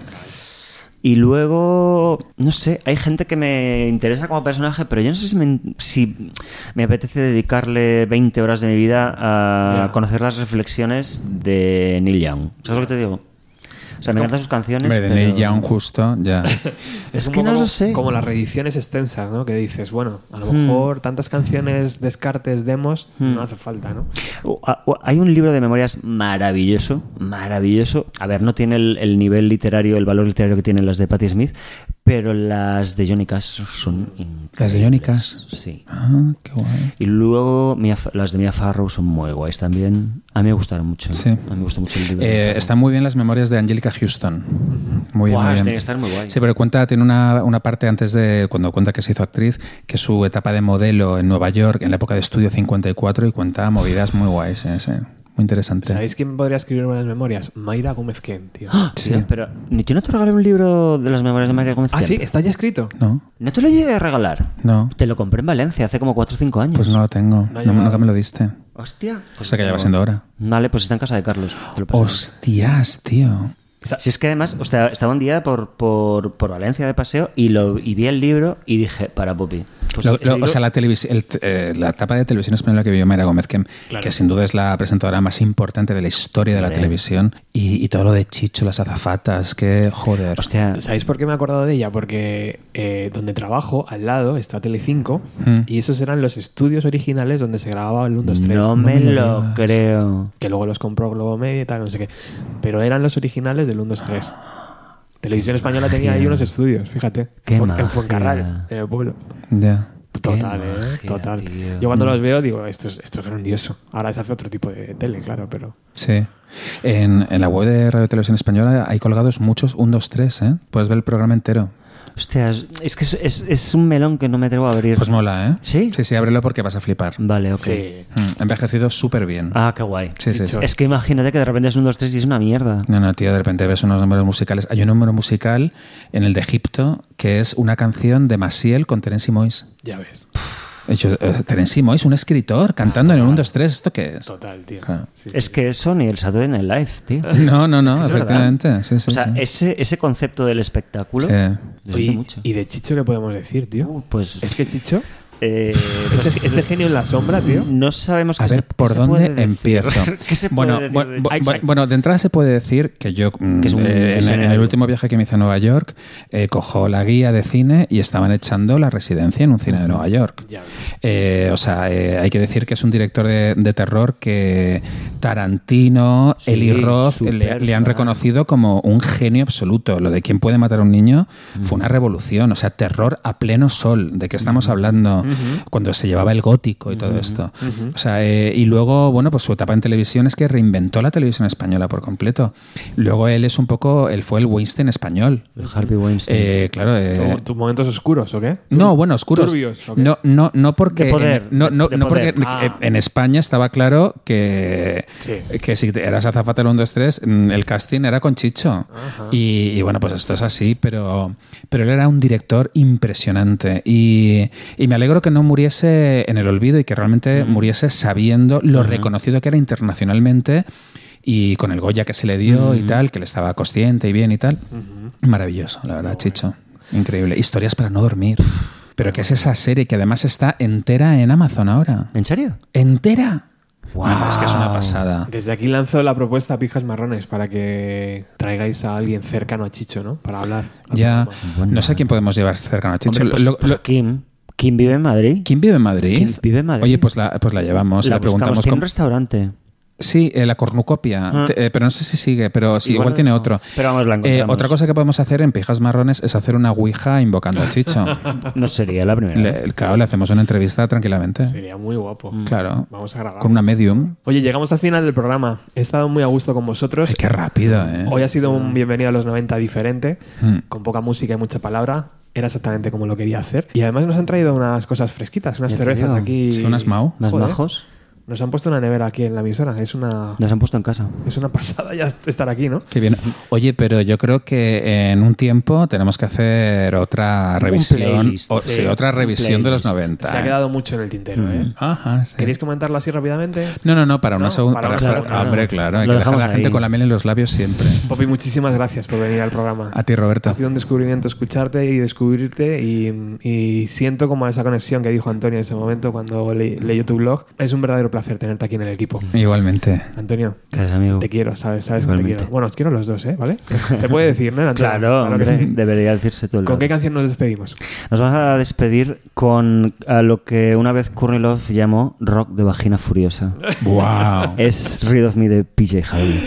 Y luego, no sé, hay gente que me interesa como personaje, pero yo no sé si me, si me apetece dedicarle 20 horas de mi vida a conocer las reflexiones de Neil Young. ¿Sabes lo que te digo? O sea, me encantan sus canciones. Hombre, pero- justo, ya. Es un que poco no como, lo sé. Como las reediciones extensas, ¿no? Que dices, bueno, a lo Hmm. mejor tantas canciones, descartes, demos, no hace falta, ¿no? Uh, ah, uh, Hay un libro de memorias maravilloso, maravilloso. A ver, no tiene el, el nivel literario, el valor literario que tienen las de Patti Smith, pero las de Johnny Cash son increíbles. ¿Las de Johnny Cash? Sí. Ah, qué guay. Y luego Mia las de Mia Farrow son muy guays también. A mí me gustaron mucho. Sí. A mí me gusta mucho el libro. Eh, están muy bien las memorias de Angelica Houston. Muy bien, muy bien. que estar muy guay. Sí, pero cuenta, tiene una, una parte antes de cuando cuenta que se hizo actriz, que su etapa de modelo en Nueva York, en la época de estudio 54, y cuenta movidas muy guays. eh, sí. Muy interesante. ¿Sabéis quién podría escribir buenas memorias? Mayra Gómez Ken, tío. Sí, pero ni- yo no te regalé un libro de las memorias de María Gómez. Ah, Ken? sí, está ya escrito. ¿No? No te lo llegué a regalar. No. Te lo compré en Valencia hace como 4 o 5 años. Pues no lo tengo. No No, nunca me lo diste. Hostia. O sea que ya va siendo hora. Vale, pues está en casa de Carlos. Te lo paso. Hostias, tío. Si es que además, o sea, estaba un día por, por, por Valencia de paseo y, lo, y vi el libro y dije, para Poppy. Pues Lo- ese lo- libro- o sea, la, televis- el- eh, la etapa de televisión española que vivió Mayra Gómez, que, que sin duda es la presentadora más importante de la historia de la televisión, y, y todo lo de Chicho, las azafatas, que joder. Hostia, ¿Sabéis por qué me he acordado de ella? Porque eh, donde trabajo, al lado, está Telecinco Mm. y esos eran los estudios originales donde se grababa el 1, 2, 3. no me me lo creo. Que luego los compró Globo Media y tal, no sé qué. Pero eran los originales del 1, 2, 3. Televisión Española tenía ahí unos estudios, fíjate. Qué en, magia. en Fuencarral, en el pueblo. Ya. Total, Qué ¿eh? magia, Total. tío. Yo cuando los veo digo, esto es, esto es grandioso. Ahora se hace otro tipo de tele, claro, pero... Sí. En, en la web de Radio Televisión Española hay colgados muchos 1, 2, 3, ¿eh? Puedes ver el programa entero. Hostia, es que es, es- es un melón que no me atrevo a abrir. Pues mola, ¿eh? ¿Sí? Sí, sí, ábrelo porque vas a flipar. Vale, ok. Sí. Mm, envejecido súper bien. Ah, qué guay. Sí, sí. Chicho. Es que imagínate que de repente es un 2, 3 y es una mierda. No, no, tío, de repente ves unos números musicales. Hay un número musical en el de Egipto que es una canción de Masiel con Terence Mois. Ya ves. Eh, Terence Mois, un escritor, cantando en el 1, 2, 3. ¿Esto qué es? Total, tío. Claro. Sí, sí, Es que eso ni el Saturday Night Live, tío. No, no, no, Es efectivamente. Sí, sí, o sea, sí. ese, ese concepto del espectáculo Oye, mucho. ¿Y de Chicho qué podemos decir, tío? Uh, pues Es que Chicho, eh, ese, ese genio en la sombra, tío. no sabemos A qué ver, se- qué ¿por se dónde empiezo? ¿Qué se puede bueno, decir bueno, de bueno, entrada se puede decir que yo, mm, Que es un eh, en- el último viaje que me hice a Nueva York, eh, cojo la guía de cine y estaban echando la residencia en un cine de Nueva York. Eh, o sea, eh, hay que decir que es un director de, de terror que Tarantino, Sí, Eli Roth le, le han reconocido como un genio absoluto. Lo de quién puede matar a un niño fue una revolución, o sea, terror a pleno sol. ¿De qué estamos hablando? Cuando se llevaba el gótico y todo esto. O sea, eh, y luego, bueno, pues su etapa en televisión es que reinventó la televisión española por completo. Luego él es un poco, él fue el Weinstein español. El Harvey Weinstein. Eh, claro. eh, ¿Tu- ¿Tus momentos oscuros o qué? no, bueno, oscuros. Turbios, ¿o qué? No, no, no porque. De poder, No, no, de no poder. porque Ah. en España estaba claro que, Sí. que si eras azafata del 1, 2, 3, mm, el casting era con Chicho. Y, y bueno, pues esto es así, pero, pero él era un director impresionante. Y, y me alegro que no muriese en el olvido y que realmente muriese sabiendo lo reconocido que era internacionalmente. Y con el Goya que se le dio y tal, que le estaba consciente y bien y tal. Maravilloso, la verdad, Chicho. Increíble. Historias para no dormir. Pero que es esa serie que además está entera en Amazon ahora. ¿En serio? ¿Entera? Wow. es que es una pasada. Desde aquí lanzo la propuesta a Pijas Marrones para que traigáis a alguien cercano a Chicho, ¿no? Para hablar. Ya, no sé a quién podemos llevar cercano a Chicho. Hombre, pues- Lo- pues lo- a Kim. Kim vive en Madrid. ¿Quién vive en Madrid? ¿Quién vive en Madrid? Oye, pues la, pues la llevamos, La le preguntamos. Tiene un restaurante. Sí, eh, la cornucopia, Ah. Eh, pero no sé si sigue, pero sí, igual, Igual tiene no. otro. Pero vamos, la Eh, otra cosa que podemos hacer en Pijas Marrones es hacer una ouija invocando a Chicho. No sería la primera. vez. Claro, le hacemos una entrevista tranquilamente. Sería muy guapo. Claro. Vamos a grabar. Con una medium. Oye, llegamos al final del programa. He estado muy a gusto con vosotros. Ay, qué rápido, ¿eh? Hoy ha sido un bienvenido a los 90 diferente, Mm. con poca música y mucha palabra. Era exactamente como lo quería hacer. Y además nos han traído unas cosas fresquitas, unas ¿En cervezas aquí. Sí, unas Mau. ¿Más Joder. majos? Nos han puesto una nevera aquí en la emisora. Es una, Nos han puesto en casa. es una pasada ya estar aquí, ¿no? Qué bien. Oye, pero yo creo que en un tiempo tenemos que hacer otra revisión. playlist, o- sí, sí, otra revisión de los playlist. 90. Se ha quedado mucho en el tintero, ¿eh? Mm. Ajá, sí. ¿Queréis comentarlo así rápidamente? No, no, no, para una No, segunda. para Para, una para- segunda, hombre, claro, hay que dejar a la gente ahí. con la miel en los labios siempre. Poppy, muchísimas gracias por venir al programa. A ti, Roberto. Ha sido un descubrimiento escucharte y descubrirte y, y siento como esa conexión que dijo Antonio en ese momento cuando le- leyó tu blog. Es un verdadero placer tenerte aquí en el equipo. Igualmente. Antonio, Gracias, amigo. te quiero, sabes, sabes que te quiero. Bueno, os quiero los dos, ¿eh? ¿Vale? Se puede decir, ¿no? Antonio? Claro, que hombre, sí. debería decirse todo el ¿Con qué canción nos despedimos? Nos vamos a despedir con a lo que una vez Courtney Love llamó rock de vagina furiosa. ¡Wow! es Read of Me de PJ Harvey.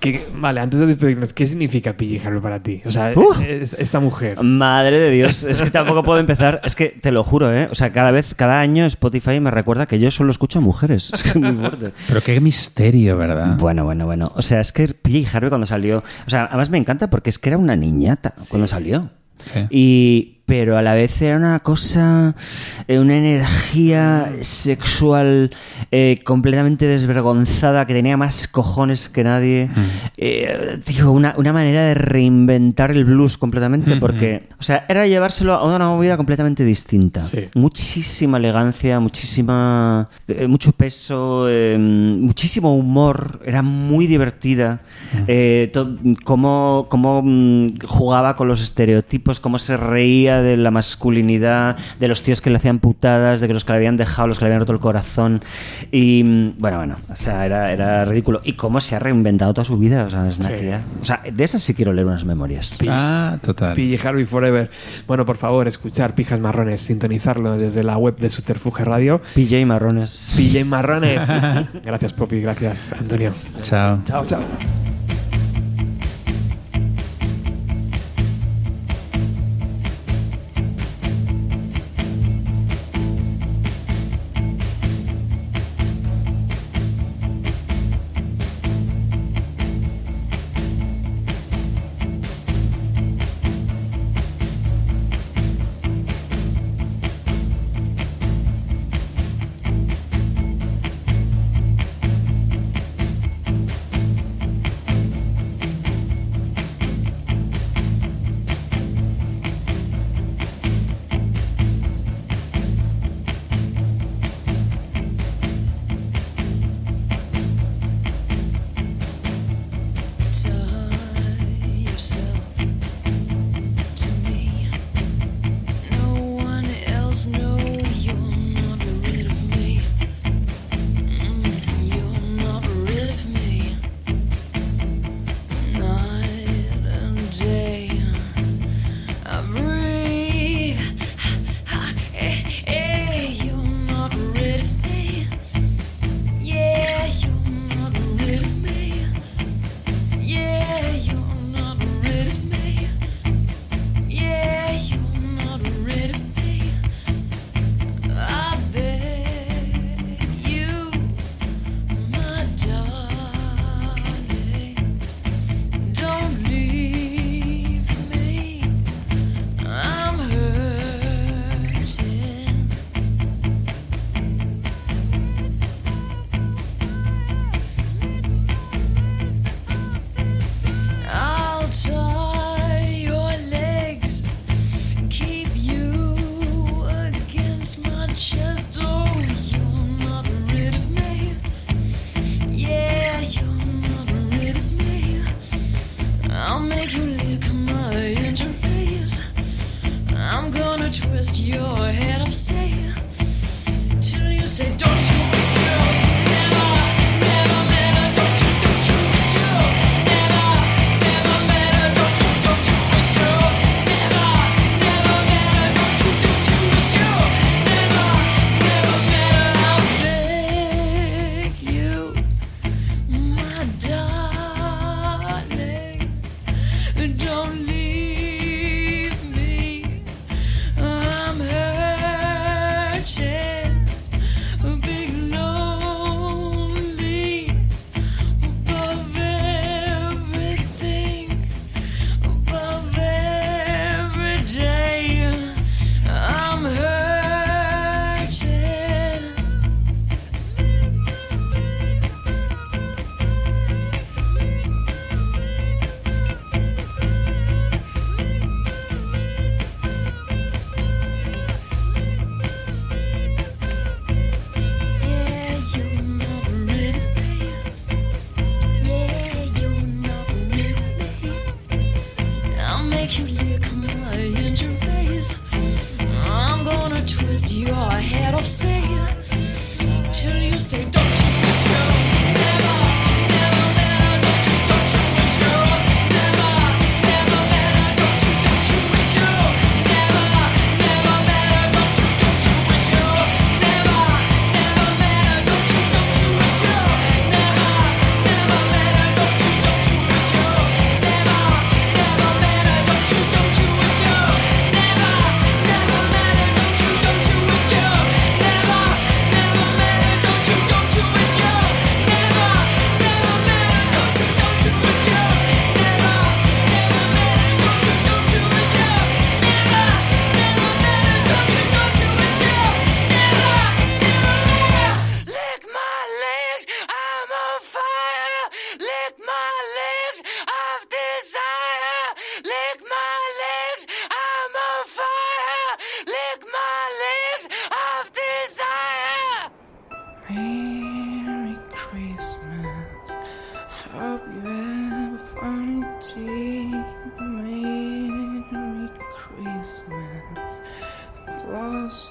¿Qué- vale, antes de despedirnos, ¿qué significa PG Harvey para ti? O sea, Uh. es- esta mujer. Madre de Dios, es que tampoco puedo empezar. Es que te lo juro, ¿eh? O sea, cada vez, cada año Spotify me recuerda que yo solo escucho a mujeres. Es que es muy fuerte. Pero qué misterio, ¿verdad? Bueno, bueno, bueno. O sea, es que PJ Harvey cuando salió. O sea, además me encanta porque es que era una niñata cuando salió. Sí. Y, pero a la vez era una cosa, eh, una energía sexual eh, completamente desvergonzada que tenía más cojones que nadie. Eh, tío, una, una manera de reinventar el blues completamente porque, o sea, era llevárselo a una movida completamente distinta. Sí. Muchísima elegancia, muchísima, eh, mucho peso, eh, muchísimo humor. Era muy divertida. To- cómo, cómo, mm, jugaba con los estereotipos, cómo se reía de la masculinidad, de los tíos que le hacían putadas, de que los que le habían dejado, los que le habían roto el corazón. Y mm, bueno, bueno, o sea, era, era ridículo. Y cómo se ha reinventado toda su vida. O sea, es una Sí. tía. O sea, de esas sí quiero leer unas memorias. Ah, total. PG Harvey Forever. Bueno, por favor, escuchar Pijas Marrones, sintonizarlo desde la web de Subterfuge Radio. PJ Marrones. PJ Marrones. gracias, Poppy. Gracias, Antonio. Chao. Chao, chao. Merry Christmas. Hope you have a funny day. Merry Christmas. Lost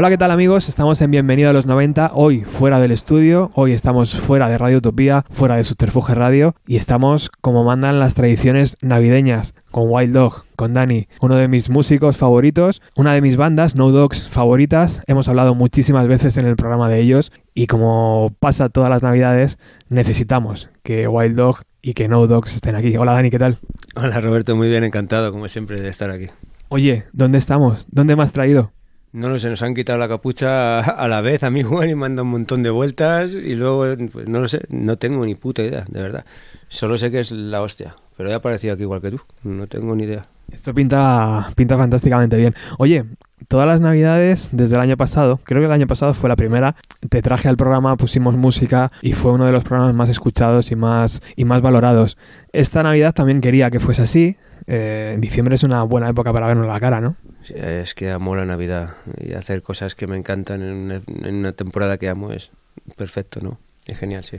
Hola, ¿qué tal amigos? Estamos en Bienvenido a los 90, hoy fuera del estudio, hoy estamos fuera de Radio Utopía, fuera de Subterfuge Radio y estamos como mandan las tradiciones navideñas, con Wild Dog, con Dani, uno de mis músicos favoritos, una de mis bandas, No Dogs, favoritas, hemos hablado muchísimas veces en el programa de ellos y como pasa todas las navidades, necesitamos que Wild Dog y que No Dogs estén aquí. Hola Dani, ¿qué tal? Hola Roberto, muy bien, encantado como siempre de estar aquí. Oye, ¿dónde estamos? ¿Dónde me has traído? No lo sé, nos han quitado la capucha a la vez a mí Juan y me han un montón de vueltas y luego, pues no lo sé, no tengo ni puta idea, de verdad. Solo sé que es la hostia, pero he aparecido aquí igual que tú, no tengo ni idea. Esto pinta, pinta fantásticamente bien. Oye, todas las navidades desde el año pasado, creo que el año pasado fue la primera, te traje al programa, pusimos música y fue uno de los programas más escuchados y más, y más valorados. Esta Navidad también quería que fuese así. Eh, en diciembre es una buena época para vernos la cara, ¿no? Sí, Es que amo la Navidad y hacer cosas que me encantan en una, en una temporada que amo es perfecto, ¿no? Es genial, sí.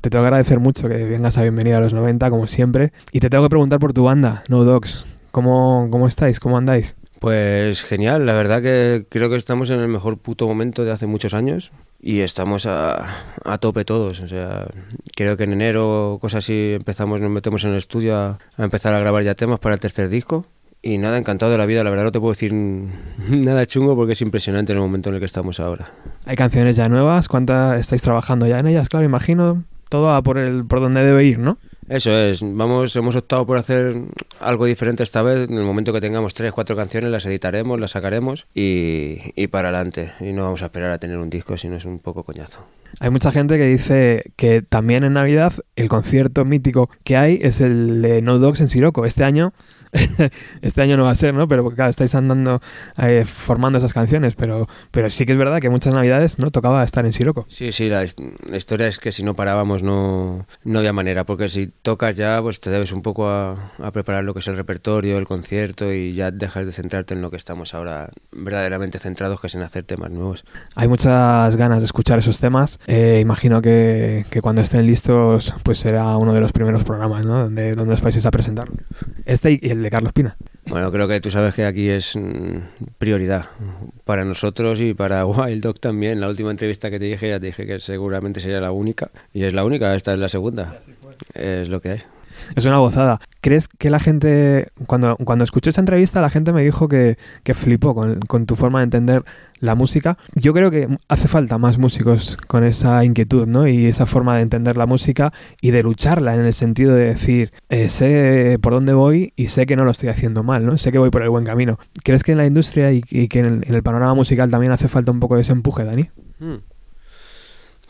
Te tengo que agradecer mucho que vengas a Bienvenida a los 90, como siempre. Y te tengo que preguntar por tu banda, No Dogs. ¿Cómo, cómo estáis? ¿Cómo andáis? Pues genial, la verdad que creo que estamos en el mejor puto momento de hace muchos años y estamos a, a tope todos. O sea, creo que en enero, cosas así, empezamos, nos metemos en el estudio a, empezar a grabar ya temas para el tercer disco. Y nada, encantado de la vida, la verdad no te puedo decir nada chungo porque es impresionante el momento en el que estamos ahora. ¿Hay canciones ya nuevas? ¿Cuántas estáis trabajando ya en ellas? Claro, imagino todo va por, el, por donde debe ir, ¿no? Eso es, vamos, hemos optado por hacer algo diferente esta vez. En el momento que tengamos tres, cuatro canciones, las editaremos, las sacaremos y, y para adelante. Y no vamos a esperar a tener un disco, si no es un poco coñazo. Hay mucha gente que dice que también en Navidad el concierto mítico que hay es el de No Dogs en Siroco. Este año, este año no va a ser, ¿no? Pero claro, estáis andando eh, formando esas canciones, pero, pero sí que es verdad que muchas Navidades no tocaba estar en Siroco. Sí, sí, la, la historia es que si no parábamos no, no había manera, porque si tocas ya, pues te debes un poco a, a preparar lo que es el repertorio, el concierto y ya dejas de centrarte en lo que estamos ahora verdaderamente centrados, que es en hacer temas nuevos. Hay muchas ganas de escuchar esos temas. Eh, imagino que, que cuando estén listos, pues será uno de los primeros programas, ¿no? Donde, donde os vais a presentar. Este y el de Carlos Pina. Bueno, creo que tú sabes que aquí es mm, prioridad para nosotros y para Wild Dog también. La última entrevista que te dije ya te dije que seguramente sería la única y es la única, esta es la segunda. Es lo que hay. Es una gozada. ¿Crees que la gente, cuando, cuando escuché esa entrevista, la gente me dijo que, que flipó con, tu forma de entender la música? Yo creo que hace falta más músicos con esa inquietud, ¿no? Y esa forma de entender la música y de lucharla en el sentido de decir, eh, sé por dónde voy y sé que no lo estoy haciendo mal, ¿no? Sé que voy por el buen camino. ¿Crees que en la industria y, que en el, panorama musical también hace falta un poco de ese empuje, Dani? Mm.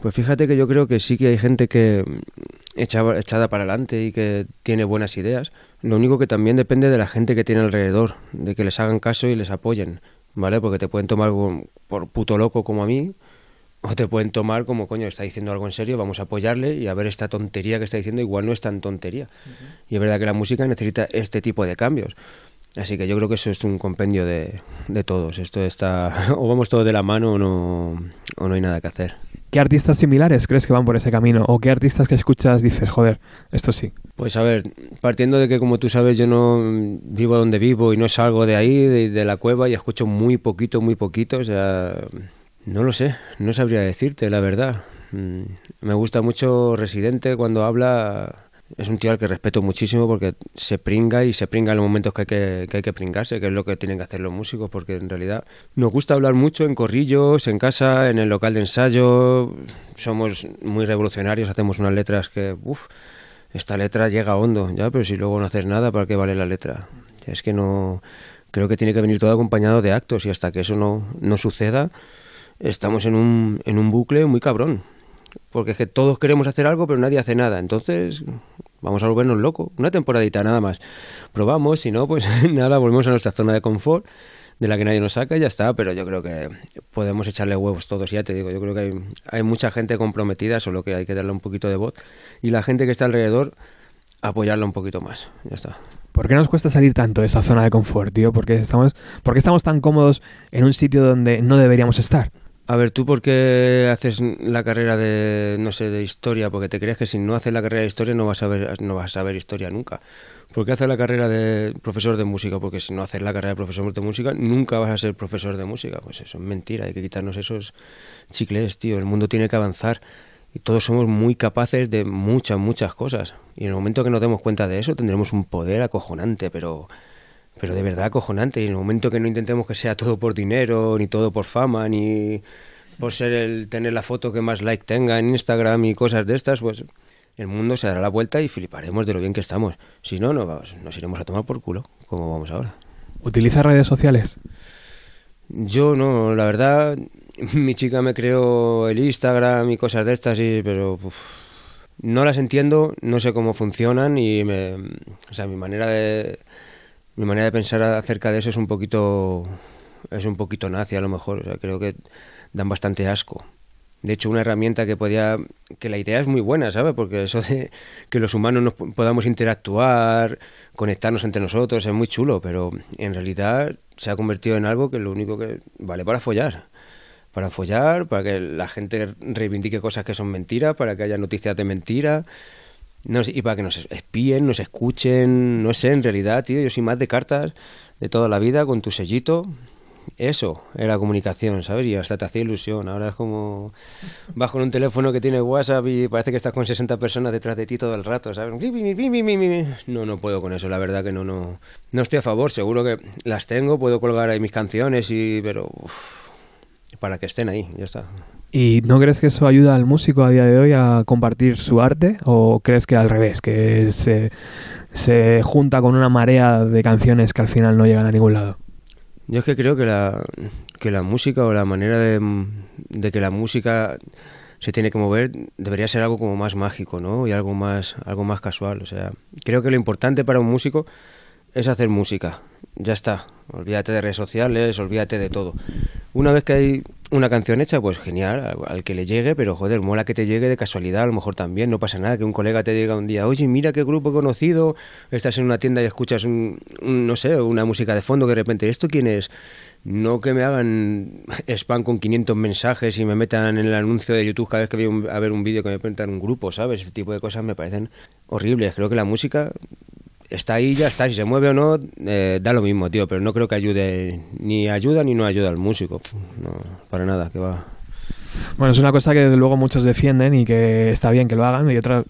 Pues fíjate que yo creo que sí que hay gente que mm, echa- echada para adelante y que tiene buenas ideas. Lo único que también depende de la gente que tiene alrededor, de que les hagan caso y les apoyen. ¿vale? Porque te pueden tomar por- por puto loco como a mí, o te pueden tomar como, coño, está diciendo algo en serio, vamos a apoyarle y a ver esta tontería que está diciendo, igual no es tan tontería. Y es verdad que la música necesita este tipo de cambios. Así que yo creo que eso es un compendio de, de todos. Esto está, o vamos todos de la mano o no, o no hay nada que hacer. ¿Qué artistas similares crees que van por ese camino? ¿O qué artistas que escuchas dices, joder, esto sí? Pues a ver, partiendo de que como tú sabes yo no vivo donde vivo y no salgo de ahí, de, de la cueva y escucho muy poquito, muy poquito, o sea, no lo sé, no sabría decirte la verdad. Mm, Me gusta mucho Residente cuando habla, es un tío al que respeto muchísimo porque se pringa y se pringa en los momentos que hay que, que hay que pringarse, que es lo que tienen que hacer los músicos, porque en realidad nos gusta hablar mucho en corrillos, en casa, en el local de ensayo, somos muy revolucionarios, hacemos unas letras que, uff, esta letra llega hondo, ya, pero si luego no haces nada, ¿para qué vale la letra? Es que no, creo que tiene que venir todo acompañado de actos y hasta que eso no, no suceda, estamos en un, en un bucle muy cabrón. Porque es que todos queremos hacer algo, pero nadie hace nada. Entonces, vamos a volvernos locos. Una temporadita nada más. Probamos, si no, pues nada, volvemos a nuestra zona de confort, de la que nadie nos saca y ya está. Pero yo creo que podemos echarle huevos todos, ya te digo. Yo creo que hay, mucha gente comprometida, solo que hay que darle un poquito de voz. Y la gente que está alrededor, apoyarla un poquito más. Ya está. ¿Por qué nos cuesta salir tanto de esa zona de confort, tío? ¿Por qué estamos, por qué estamos tan cómodos en un sitio donde no deberíamos estar? A ver, ¿tú por qué haces la carrera de, no sé, de historia? Porque te crees que si no haces la carrera de historia no vas a ver, no vas a saber historia nunca. ¿Por qué haces la carrera de profesor de música? Porque si no haces la carrera de profesor de música nunca vas a ser profesor de música. Pues eso es mentira, hay que quitarnos esos chicles, tío. El mundo tiene que avanzar y todos somos muy capaces de muchas, muchas cosas. Y en el momento que nos demos cuenta de eso tendremos un poder acojonante, pero pero de verdad acojonante. Y en el momento que no intentemos que sea todo por dinero, ni todo por fama, ni por ser el tener la foto que más like tenga en Instagram y cosas de estas, pues el mundo se dará la vuelta y fliparemos de lo bien que estamos. Si no, no vamos, nos iremos a tomar por culo, como vamos ahora. ¿Utilizas redes sociales? Yo no, la verdad, mi chica me creó el Instagram y cosas de estas, y, pero uf, no las entiendo, no sé cómo funcionan y me, o sea, mi manera de mi manera de pensar acerca de eso es un poquito es un poquito nazi a lo mejor, o sea, creo que dan bastante asco. De hecho, una herramienta que podía que la idea es muy buena, ¿sabes? Porque eso de que los humanos nos po- podamos interactuar, conectarnos entre nosotros es muy chulo, pero en realidad se ha convertido en algo que lo único que vale para follar. Para follar, para que la gente reivindique cosas que son mentiras, para que haya noticias de mentira. No y para que nos espíen, nos escuchen, no sé, en realidad, tío, yo soy más de cartas de toda la vida con tu sellito. Eso era comunicación, ¿sabes? Y hasta te hacía ilusión. Ahora es como vas con un teléfono que tiene WhatsApp y parece que estás con 60 personas detrás de ti todo el rato, ¿sabes? No, no puedo con eso, la verdad que no, no, no estoy a favor. Seguro que las tengo, puedo colgar ahí mis canciones y, pero para que estén ahí, ya está. ¿Y no crees que eso ayuda al músico a día de hoy a compartir su arte? ¿O crees que al revés, que se, se junta con una marea de canciones que al final no llegan a ningún lado? Yo es que creo que la, que la música o la manera de, de que la música se tiene que mover debería ser algo como más mágico, ¿no? Y algo más, algo más casual. O sea, creo que lo importante para un músico es hacer música. Ya está. Olvídate de redes sociales, olvídate de todo. Una vez que hay una canción hecha, pues genial, al, que le llegue, pero joder, mola que te llegue de casualidad, a lo mejor también, no pasa nada, que un colega te diga un día, oye, mira qué grupo he conocido, estás en una tienda y escuchas un, no sé, una música de fondo que de repente, ¿esto quién es? No que me hagan spam con 500 mensajes y me metan en el anuncio de YouTube cada vez que un- a ver un vídeo que me presentan un grupo, ¿sabes? Ese tipo de cosas me parecen horribles. Creo que la música está ahí, ya está. Si se mueve o no, eh, da lo mismo, tío. Pero no creo que ayude, ni ayuda ni no ayuda al músico. No, para nada, que va. Bueno, es una cosa que desde luego muchos defienden y que está bien que lo hagan y otra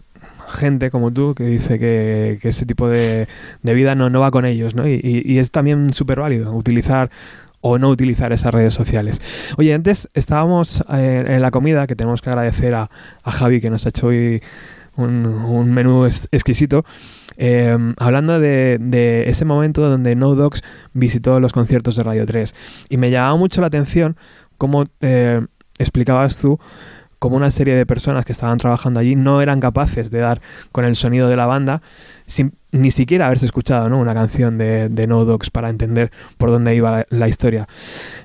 gente como tú que dice que, ese tipo de, de vida no, no va con ellos, ¿no? Y es también súper válido utilizar o no utilizar esas redes sociales. Oye, antes estábamos eh, en la comida, que tenemos que agradecer a, a Javi que nos ha hecho hoy un, menú exquisito, eh, hablando de, ese momento donde No Dogs visitó los conciertos de Radio 3. Y me llamaba mucho la atención cómo eh, explicabas tú cómo una serie de personas que estaban trabajando allí no eran capaces de dar con el sonido de la banda sim- ni siquiera haberse escuchado ¿no? una canción de, de No Dogs para entender por dónde iba la, historia.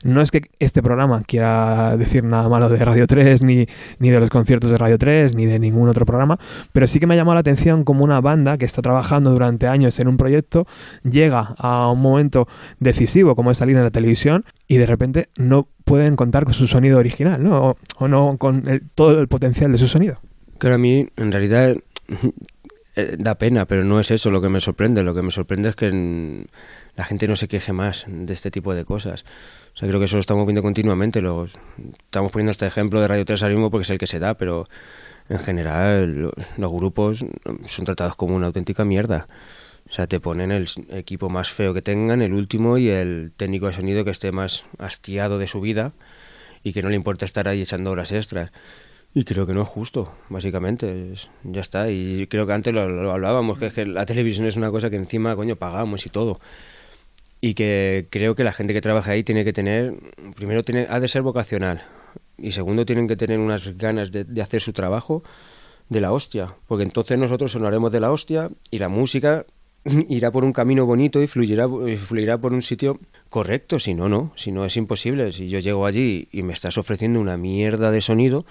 No es que este programa quiera decir nada malo de Radio 3, ni, ni de los conciertos de Radio 3, ni de ningún otro programa, pero sí que me ha llamado la atención como una banda que está trabajando durante años en un proyecto llega a un momento decisivo como es salir en la televisión y de repente no pueden contar con su sonido original, ¿no? O, no con todo el potencial de su sonido. Claro, a mí en realidad eh, da pena, pero no es eso lo que me sorprende. Lo que me sorprende es que la gente no se queje más de este tipo de cosas. O sea, creo que eso lo estamos viendo continuamente. Los, estamos poniendo este ejemplo de Radio 3 ahora mismo porque es el que se da, pero en general lo- los grupos son tratados como una auténtica mierda. O sea, te ponen el equipo más feo que tengan, el último, y el técnico de sonido que esté más hastiado de su vida y que no le importa estar ahí echando horas extras. Y creo que no es justo, básicamente. ya está. Y creo que antes lo, hablábamos, que es que la televisión es una cosa que encima, coño, pagamos y todo. Y que creo que la gente que trabaja ahí tiene que tener, primero tiene, ha de ser vocacional. Y segundo, tienen que tener unas ganas de, de hacer su trabajo de la hostia. Porque entonces nosotros sonaremos de la hostia y la música irá por un camino bonito y fluirá, fluirá por un sitio correcto. Si no, no. Si no, es imposible. Si yo llego allí y me estás ofreciendo una mierda de sonido,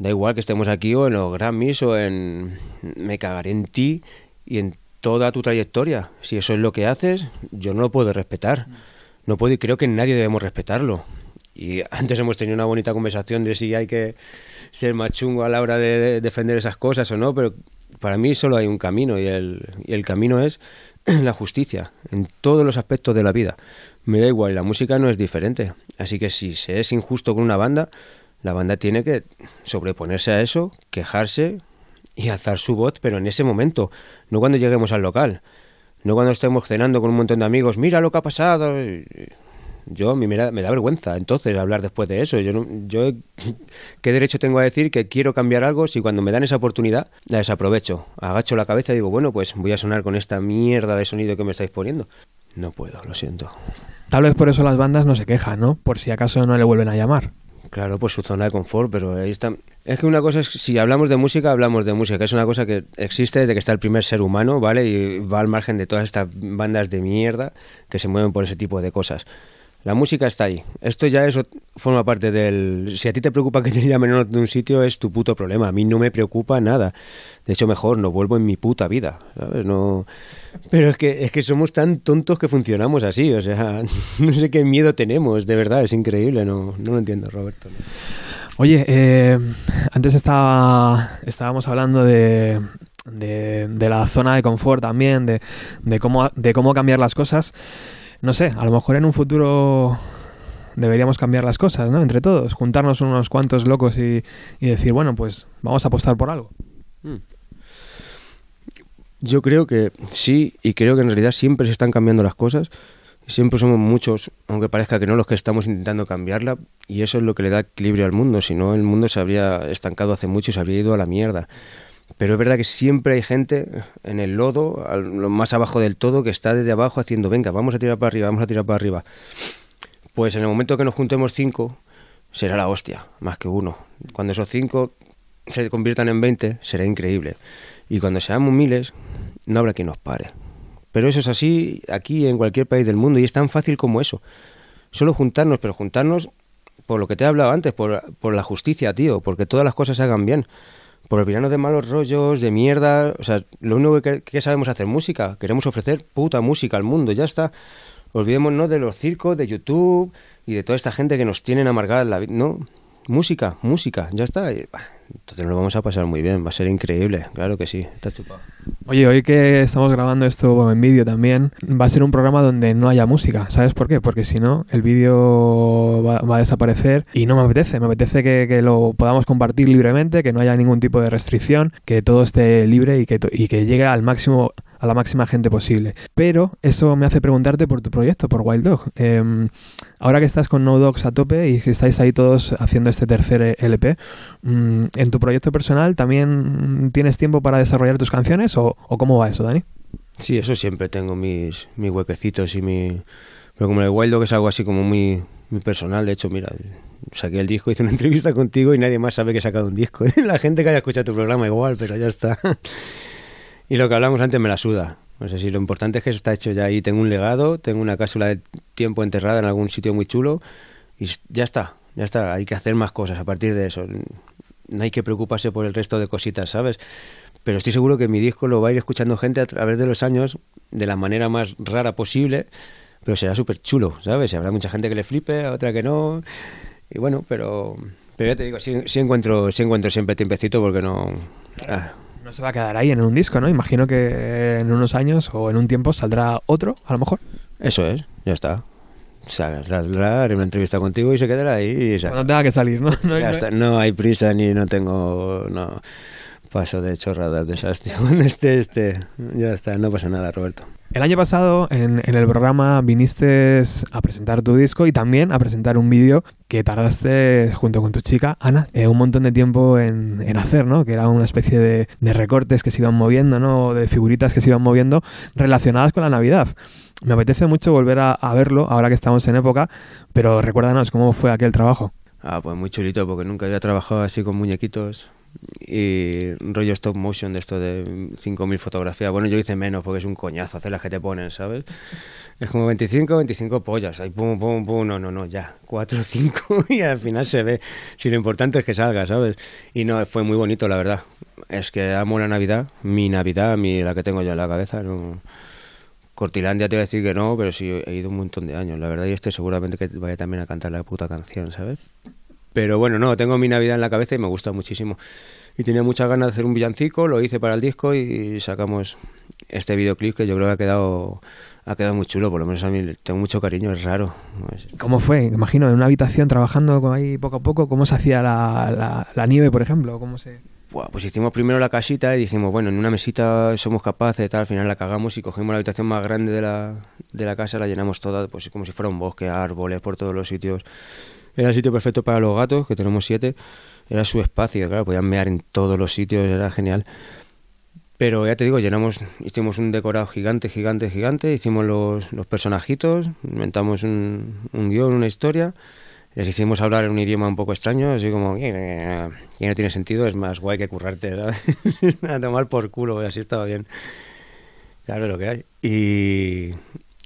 da igual que estemos aquí o en los Grammys o en... Me cagaré en ti y en toda tu trayectoria. Si eso es lo que haces, yo no lo puedo respetar. No puedo y creo que nadie debemos respetarlo. Y antes hemos tenido una bonita conversación de si hay que ser más chungo a la hora de, de defender esas cosas o no, pero para mí solo hay un camino y el, y el camino es la justicia en todos los aspectos de la vida. Me da igual, la música no es diferente. Así que si se es injusto con una banda, la banda tiene que sobreponerse a eso, quejarse y alzar su voz, pero en ese momento, no cuando lleguemos al local, no cuando estemos cenando con un montón de amigos, mira lo que ha pasado. Yo, a mí me da, me da vergüenza entonces hablar después de eso. Yo, no- yo, ¿qué derecho tengo a decir que quiero cambiar algo si cuando me dan esa oportunidad la desaprovecho? Agacho la cabeza y digo, bueno, pues voy a sonar con esta mierda de sonido que me estáis poniendo. No puedo, lo siento. Tal vez por eso las bandas no se quejan, ¿no? Por si acaso no le vuelven a llamar. Claro, pues su zona de confort, pero ahí está. Es que una cosa es, si hablamos de música, hablamos de música, que es una cosa que existe desde que está el primer ser humano, ¿vale? Y va al margen de todas estas bandas de mierda que se mueven por ese tipo de cosas. La música está ahí. Esto ya eso forma parte del... Si a ti te preocupa que te llamen de un sitio, es tu puto problema. A mí no me preocupa nada. De hecho, mejor, no vuelvo en mi puta vida. No... Pero es que, es que somos tan tontos que funcionamos así, o sea, no sé qué miedo tenemos, de verdad, es increíble, no, no lo entiendo, Roberto. Oye, eh, antes estábamos hablando de, de, de la zona de confort también, de, de, cómo, de cómo cambiar las cosas. No sé, a lo mejor en un futuro deberíamos cambiar las cosas, ¿no? Entre todos, juntarnos unos cuantos locos y, y decir, bueno, pues vamos a apostar por algo. Yo creo que sí, y creo que en realidad siempre se están cambiando las cosas. Siempre somos muchos, aunque parezca que no, los que estamos intentando cambiarla, y eso es lo que le da equilibrio al mundo. Si no, el mundo se habría estancado hace mucho y se habría ido a la mierda. Pero es verdad que siempre hay gente en el lodo, lo más abajo del todo, que está desde abajo haciendo, venga, vamos a tirar para arriba, vamos a tirar para arriba. Pues en el momento que nos juntemos cinco, será la hostia, más que uno. Cuando esos cinco se conviertan en 20, será increíble. Y cuando seamos miles, no habrá quien nos pare. Pero eso es así aquí en cualquier país del mundo y es tan fácil como eso. Solo juntarnos, pero juntarnos por lo que te he hablado antes, por, por la justicia, tío, porque todas las cosas se hagan bien. Por olvidarnos de malos rollos, de mierda. O sea, lo único que, sabemos hacer música. Queremos ofrecer puta música al mundo, ya está. Olvidémonos de los circos, de YouTube y de toda esta gente que nos tienen amargada la vida. No, música, música, ya está. Entonces nos lo vamos a pasar muy bien, va a ser increíble, claro que sí, está chupado. Oye, hoy que estamos grabando esto en vídeo también, va a ser un programa donde no haya música. ¿Sabes por qué? Porque si no, el vídeo va, a desaparecer y no me apetece. Me apetece que, lo podamos compartir libremente, que no haya ningún tipo de restricción, que todo esté libre y que, y que llegue al máximo a la máxima gente posible. Pero eso me hace preguntarte por tu proyecto, por Wild Dog. Em, ahora que estás con No Dogs a tope y que estáis ahí todos haciendo este tercer LP, mm, ¿en tu proyecto personal también tienes tiempo para desarrollar tus canciones o, cómo va eso, Dani? Sí, eso siempre tengo mis, mis huequecitos y mi... Pero como el Wild Dog es algo así como muy personal, de hecho, mira, saqué el disco, hice una entrevista contigo y nadie más sabe que he sacado un disco. La gente que haya escuchado tu programa igual, pero ya está. Y lo que hablamos antes me la suda. No sé si lo importante es que eso está hecho ya ahí. Tengo un legado, tengo una cápsula de tiempo enterrada en algún sitio muy chulo y ya está, ya está. Hay que hacer más cosas a partir de eso. No hay que preocuparse por el resto de cositas, ¿sabes? Pero estoy seguro que mi disco lo va a ir escuchando gente a través de los años de la manera más rara posible, pero será súper chulo, ¿sabes? Y habrá mucha gente que le flipe, otra que no. Y bueno, pero, pero ya te digo, sí, sí encuentro, sí encuentro siempre tiempecito porque no... ah, No se va a quedar ahí en un disco, ¿no? Imagino que en unos años o en un tiempo saldrá otro, a lo mejor. eso es, ya está. Sa- Saldrá, haré una entrevista contigo y se quedará ahí. y Cuando tenga que salir, ¿no? No hay- ya está. No hay prisa ni no tengo... No, paso de chorradas de esas, tío. Esté, este, ya está, no pasa nada, Roberto. El año pasado en, en el programa viniste a presentar tu disco y también a presentar un vídeo que tardaste junto con tu chica, Ana, eh, un montón de tiempo en, en hacer, ¿no? Que era una especie de, de recortes que se iban moviendo, ¿no? De figuritas que se iban moviendo relacionadas con la Navidad. Me apetece mucho volver a, a verlo ahora que estamos en época, pero recuérdanos cómo fue aquel trabajo. Ah, pues muy chulito, porque nunca había trabajado así con muñequitos y rollo stop motion de esto de 5.000 fotografías. Bueno, yo hice menos porque es un coñazo hacer las que te ponen, ¿sabes? Es como 25, 25 pollas, ahí pum, pum, pum, no, no, no, ya, 4, 5 y al final se ve. Si lo importante es que salga, ¿sabes? Y no, fue muy bonito, la verdad. Es que amo la Navidad, mi Navidad, mi, la que tengo yo en la cabeza, no... Cortilandia te voy a decir que no, pero sí he ido un montón de años, la verdad, y este seguramente que vaya también a cantar la puta canción, ¿sabes? Pero bueno, no, tengo mi Navidad en la cabeza y me gusta muchísimo. Y tenía muchas ganas de hacer un villancico, lo hice para el disco y sacamos este videoclip que yo creo que ha quedado, ha quedado muy chulo, por lo menos a mí tengo mucho cariño, es raro. ¿Cómo fue? Imagino, en una habitación trabajando ahí poco a poco, ¿cómo se hacía la, la- la nieve, por ejemplo? ¿Cómo se...? Pues hicimos primero la casita y dijimos, bueno, en una mesita somos capaces, tal, al final la cagamos y cogimos la habitación más grande de la, de la casa, la llenamos toda, pues como si fuera un bosque, árboles por todos los sitios. Era el sitio perfecto para los gatos, que tenemos siete, era su espacio, claro, podían mear en todos los sitios, era genial. Pero ya te digo, llenamos, hicimos un decorado gigante, gigante, gigante, hicimos los, los personajitos, inventamos un, un guion, una historia, les hicimos hablar en un idioma un poco extraño, así como que no tiene sentido, es más guay que currarte, ¿sabes? a tomar por culo, así estaba bien. Claro, lo que hay. Y,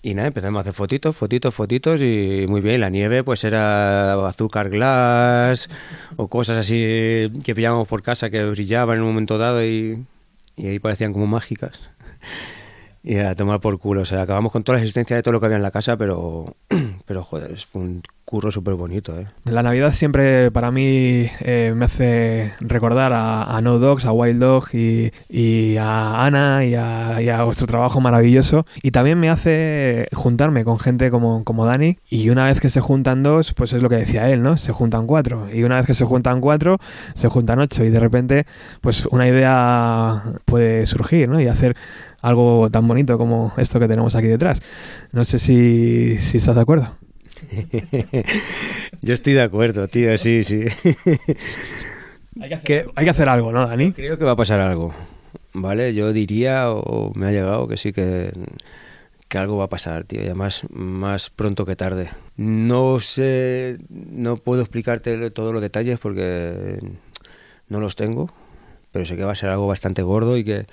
y nada, empezamos a hacer fotitos, fotitos, fotitos y muy bien. La nieve pues era azúcar glass o cosas así que pillábamos por casa que brillaban en un momento dado y, y ahí parecían como mágicas. Y a tomar por culo. O sea, acabamos con toda la existencia de todo lo que había en la casa, pero, pero joder, es un curro súper bonito, ¿eh? La Navidad siempre para mí eh, me hace recordar a, a No Dogs, a Wild Dog y, a Ana y a, y a vuestro trabajo maravilloso. Y también me hace juntarme con gente como, como Dani. Y una vez que se juntan dos, pues es lo que decía él, ¿no? Se juntan cuatro. Y una vez que se juntan cuatro, se juntan ocho. Y de repente, pues una idea puede surgir, ¿no? Y hacer algo tan bonito como esto que tenemos aquí detrás. No sé si, si estás de acuerdo. Yo estoy de acuerdo, tío, sí, sí. Hay que, hacer, ¿Qué? algo. Hay que hacer algo, ¿no, Dani? Creo que va a pasar algo, ¿vale? Yo diría, o me ha llegado, que sí que, que algo va a pasar, tío, y además más pronto que tarde. No sé, no puedo explicarte todos los detalles porque no los tengo, pero sé que va a ser algo bastante gordo y que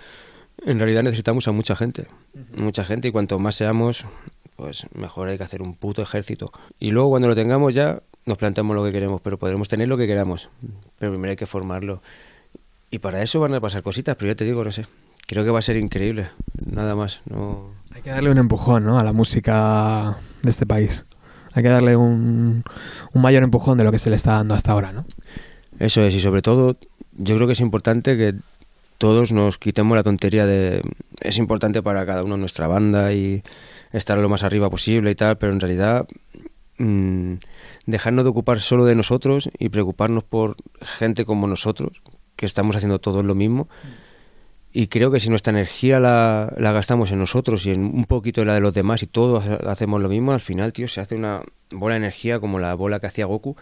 en realidad necesitamos a mucha gente, mucha gente, y cuanto más seamos, pues mejor hay que hacer un puto ejército. Y luego cuando lo tengamos ya nos planteamos lo que queremos, pero podremos tener lo que queramos, pero primero hay que formarlo. Y para eso van a pasar cositas, pero ya te digo, no sé. Creo que va a ser increíble, nada más. No... Hay que darle un empujón ¿no? a la música de este país. Hay que darle un, un mayor empujón de lo que se le está dando hasta ahora, ¿no? Eso es, y sobre todo, yo creo que es importante que todos nos quitemos la tontería de... Es importante para cada uno nuestra banda y estar lo más arriba posible y tal, pero en realidad mm, dejarnos de ocupar solo de nosotros y preocuparnos por gente como nosotros, que estamos haciendo todos lo mismo. Y creo que si nuestra energía la, la gastamos en nosotros y en un poquito la de los demás y todos ha- hacemos lo mismo, al final, tío, se hace una bola de energía como la bola que hacía Goku,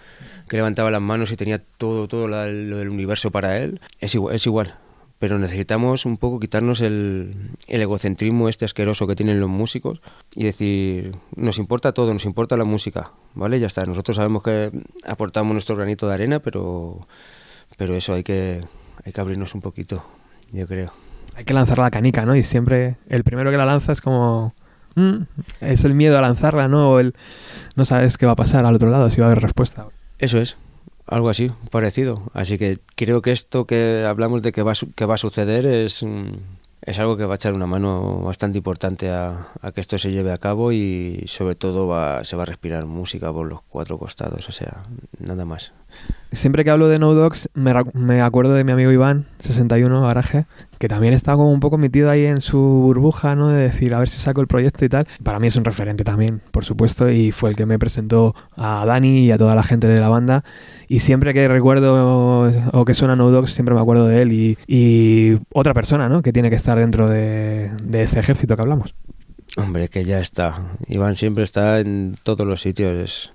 que levantaba las manos y tenía todo, todo la- lo del universo para él. Es igual, es igual. Pero necesitamos un poco quitarnos el, el egocentrismo este asqueroso que tienen los músicos y decir, nos importa todo, nos importa la música, ¿vale? Ya está, nosotros sabemos que aportamos nuestro granito de arena, pero, pero eso hay que, hay que abrirnos un poquito, yo creo. Hay que lanzar la canica, ¿no? Y siempre el primero que la lanza es como... mm, es el miedo a lanzarla, ¿no? O el... No sabes qué va a pasar al otro lado, si va a haber respuesta. Eso es, algo así, parecido. Así que creo que esto que hablamos de que va, que va a suceder es, mm, es algo que va a echar una mano bastante importante a, a que esto se lleve a cabo y sobre todo va, se va a respirar música por los cuatro costados, o sea, nada más. Siempre que hablo de No Dogs, me, acuerdo de mi amigo Iván, 61, garaje, que también está como un poco metido ahí en su burbuja, ¿no? De decir, a ver si saco el proyecto y tal. Para mí es un referente también, por supuesto, y fue el que me presentó a Dani y a toda la gente de la banda. Y siempre que recuerdo o que suena No Dogs, siempre me acuerdo de él y, y otra persona, ¿no? Que tiene que estar dentro de, de este ejército que hablamos. Hombre, que ya está. Iván siempre está en todos los sitios.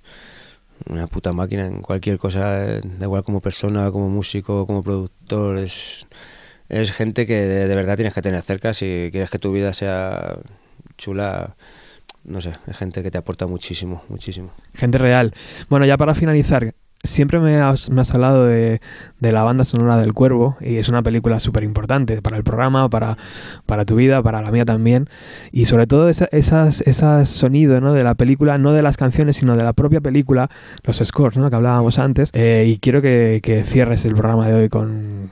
Una puta máquina en cualquier cosa, eh, da igual como persona, como músico, como productor. Es, es gente que de, de verdad tienes que tener cerca si quieres que tu vida sea chula. No sé, es gente que te aporta muchísimo, muchísimo. Gente real. Bueno, ya para finalizar, siempre me has, me has hablado de, la banda sonora del Cuervo y es una película súper importante para el programa, para, tu vida, para la mía también. Y sobre todo esa, esas, sonidos ¿no? de la película, no de las canciones, sino de la propia película, los scores ¿no? que hablábamos antes. Eh, y quiero que, que cierres el programa de hoy con,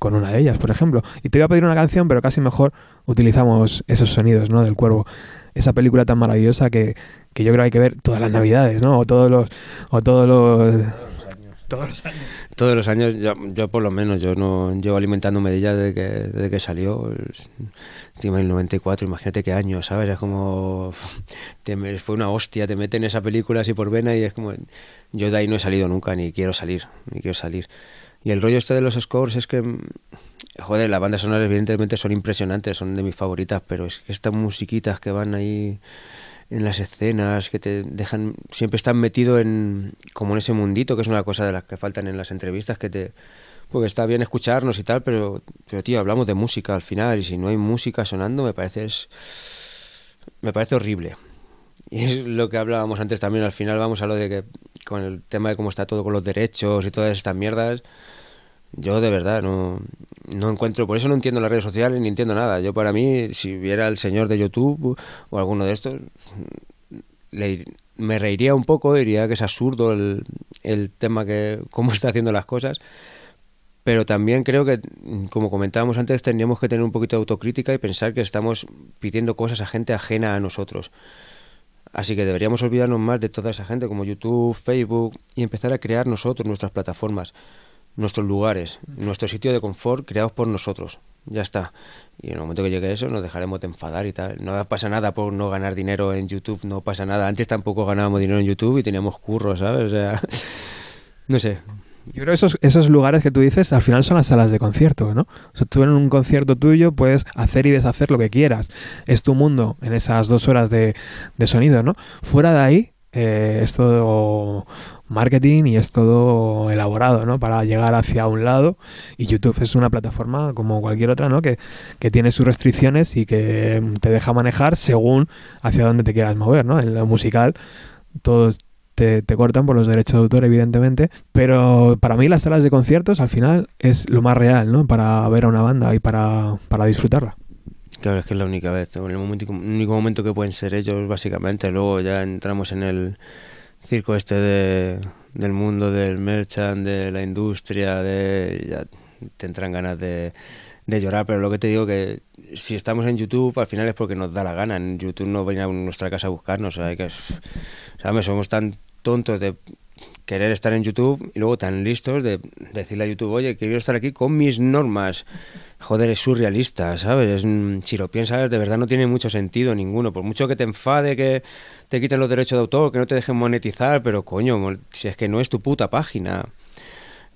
con una de ellas, por ejemplo. Y te voy a pedir una canción, pero casi mejor utilizamos esos sonidos ¿no? del Cuervo. Esa película tan maravillosa que, que yo creo que hay que ver todas las navidades, ¿no? O todos los... O todos los todos los años. Todos los años, yo, yo por lo menos, yo no llevo alimentándome de ella desde que, desde que salió. Encima del 94, imagínate qué año, ¿sabes? Es como. fue una hostia, te meten esa película así por vena y es como. Yo de ahí no he salido nunca, ni quiero salir, ni quiero salir. Y el rollo este de los scores es que. Joder, las bandas sonoras evidentemente son impresionantes, son de mis favoritas, pero es que estas musiquitas que van ahí en las escenas que te dejan siempre están metido en como en ese mundito que es una cosa de las que faltan en las entrevistas que te porque está bien escucharnos y tal pero pero tío hablamos de música al final y si no hay música sonando me parece me parece horrible. Y es lo que hablábamos antes también al final vamos a lo de que con el tema de cómo está todo con los derechos y todas estas mierdas yo de verdad no, no encuentro, por eso no entiendo las redes sociales ni entiendo nada. Yo para mí, si viera el señor de YouTube o alguno de estos, le- me reiría un poco, diría que es absurdo el, el tema que cómo está haciendo las cosas. Pero también creo que, como comentábamos antes, tendríamos que tener un poquito de autocrítica y pensar que estamos pidiendo cosas a gente ajena a nosotros. Así que deberíamos olvidarnos más de toda esa gente como YouTube, Facebook y empezar a crear nosotros nuestras plataformas, nuestros lugares, nuestro sitio de confort creados por nosotros. Ya está. Y en el momento que llegue eso nos dejaremos de enfadar y tal. No pasa nada por no ganar dinero en YouTube, no pasa nada. Antes tampoco ganábamos dinero en YouTube y teníamos curros, ¿sabes? O sea, no sé. Yo creo que esos, esos lugares que tú dices al final son las salas de concierto, ¿no? O sea, tú en un concierto tuyo puedes hacer y deshacer lo que quieras. Es tu mundo en esas dos horas de, de sonido, ¿no? Fuera de ahí eh, es todo marketing y es todo elaborado, ¿no? Para llegar hacia un lado. Y YouTube es una plataforma como cualquier otra, ¿no? Que, que tiene sus restricciones y que te deja manejar según hacia dónde te quieras mover, ¿no? En lo musical todos te, te cortan por los derechos de autor, evidentemente, pero para mí las salas de conciertos al final es lo más real, ¿no? Para ver a una banda y para, para disfrutarla. Claro, es que es la única vez, el único momento que pueden ser ellos, básicamente. Luego ya entramos en el circo este de, del mundo del merchant, de la industria, de ya te entran ganas de, de llorar, pero lo que te digo que si estamos en YouTube al final es porque nos da la gana. En YouTube no viene a nuestra casa a buscarnos, o sea, que es, ¿sabes? Somos tan tontos de querer estar en YouTube y luego tan listos de decirle a YouTube, oye, quiero estar aquí con mis normas. Joder, es surrealista, ¿sabes? Es, mm, si lo piensas, de verdad no tiene mucho sentido ninguno. Por mucho que te enfade, que te quiten los derechos de autor, que no te dejen monetizar, pero coño, si es que no es tu puta página.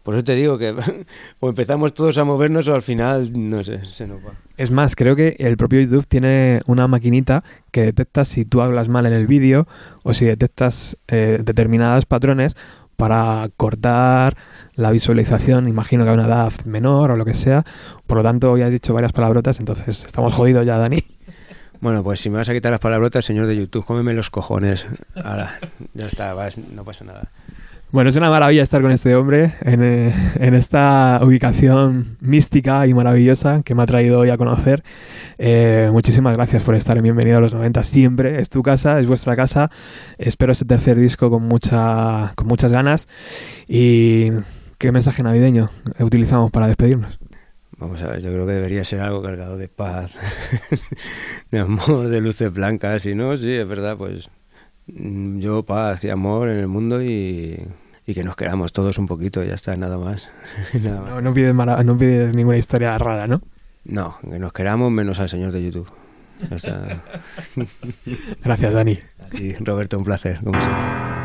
Por eso te digo que o empezamos todos a movernos o al final, no sé, se nos va. Es más, creo que el propio YouTube tiene una maquinita que detecta si tú hablas mal en el vídeo o si detectas eh, determinados patrones para cortar la visualización, imagino que a una edad menor o lo que sea. Por lo tanto, hoy has dicho varias palabrotas, entonces estamos jodidos ya, Dani. Bueno, pues si me vas a quitar las palabrotas, señor de YouTube, cómeme los cojones. Ahora, ya está, vas, no pasa nada. Bueno, es una maravilla estar con este hombre en, eh, en esta ubicación mística y maravillosa que me ha traído hoy a conocer. Eh, muchísimas gracias por estar en Bienvenido a los 90 siempre. Es tu casa, es vuestra casa. Espero este tercer disco con, mucha, con muchas ganas. ¿Y qué mensaje navideño utilizamos para despedirnos? Vamos a ver, yo creo que debería ser algo cargado de paz, de amor, de luces blancas. Y no, sí, es verdad, pues mm, yo paz y amor en el mundo y, y que nos queramos todos un poquito, ya está, nada más. Nada más. No, no pides, mara- no pides ninguna historia rara, ¿no? No, que nos queramos menos al señor de YouTube. Gracias, Dani. Y Roberto, un placer, como siempre.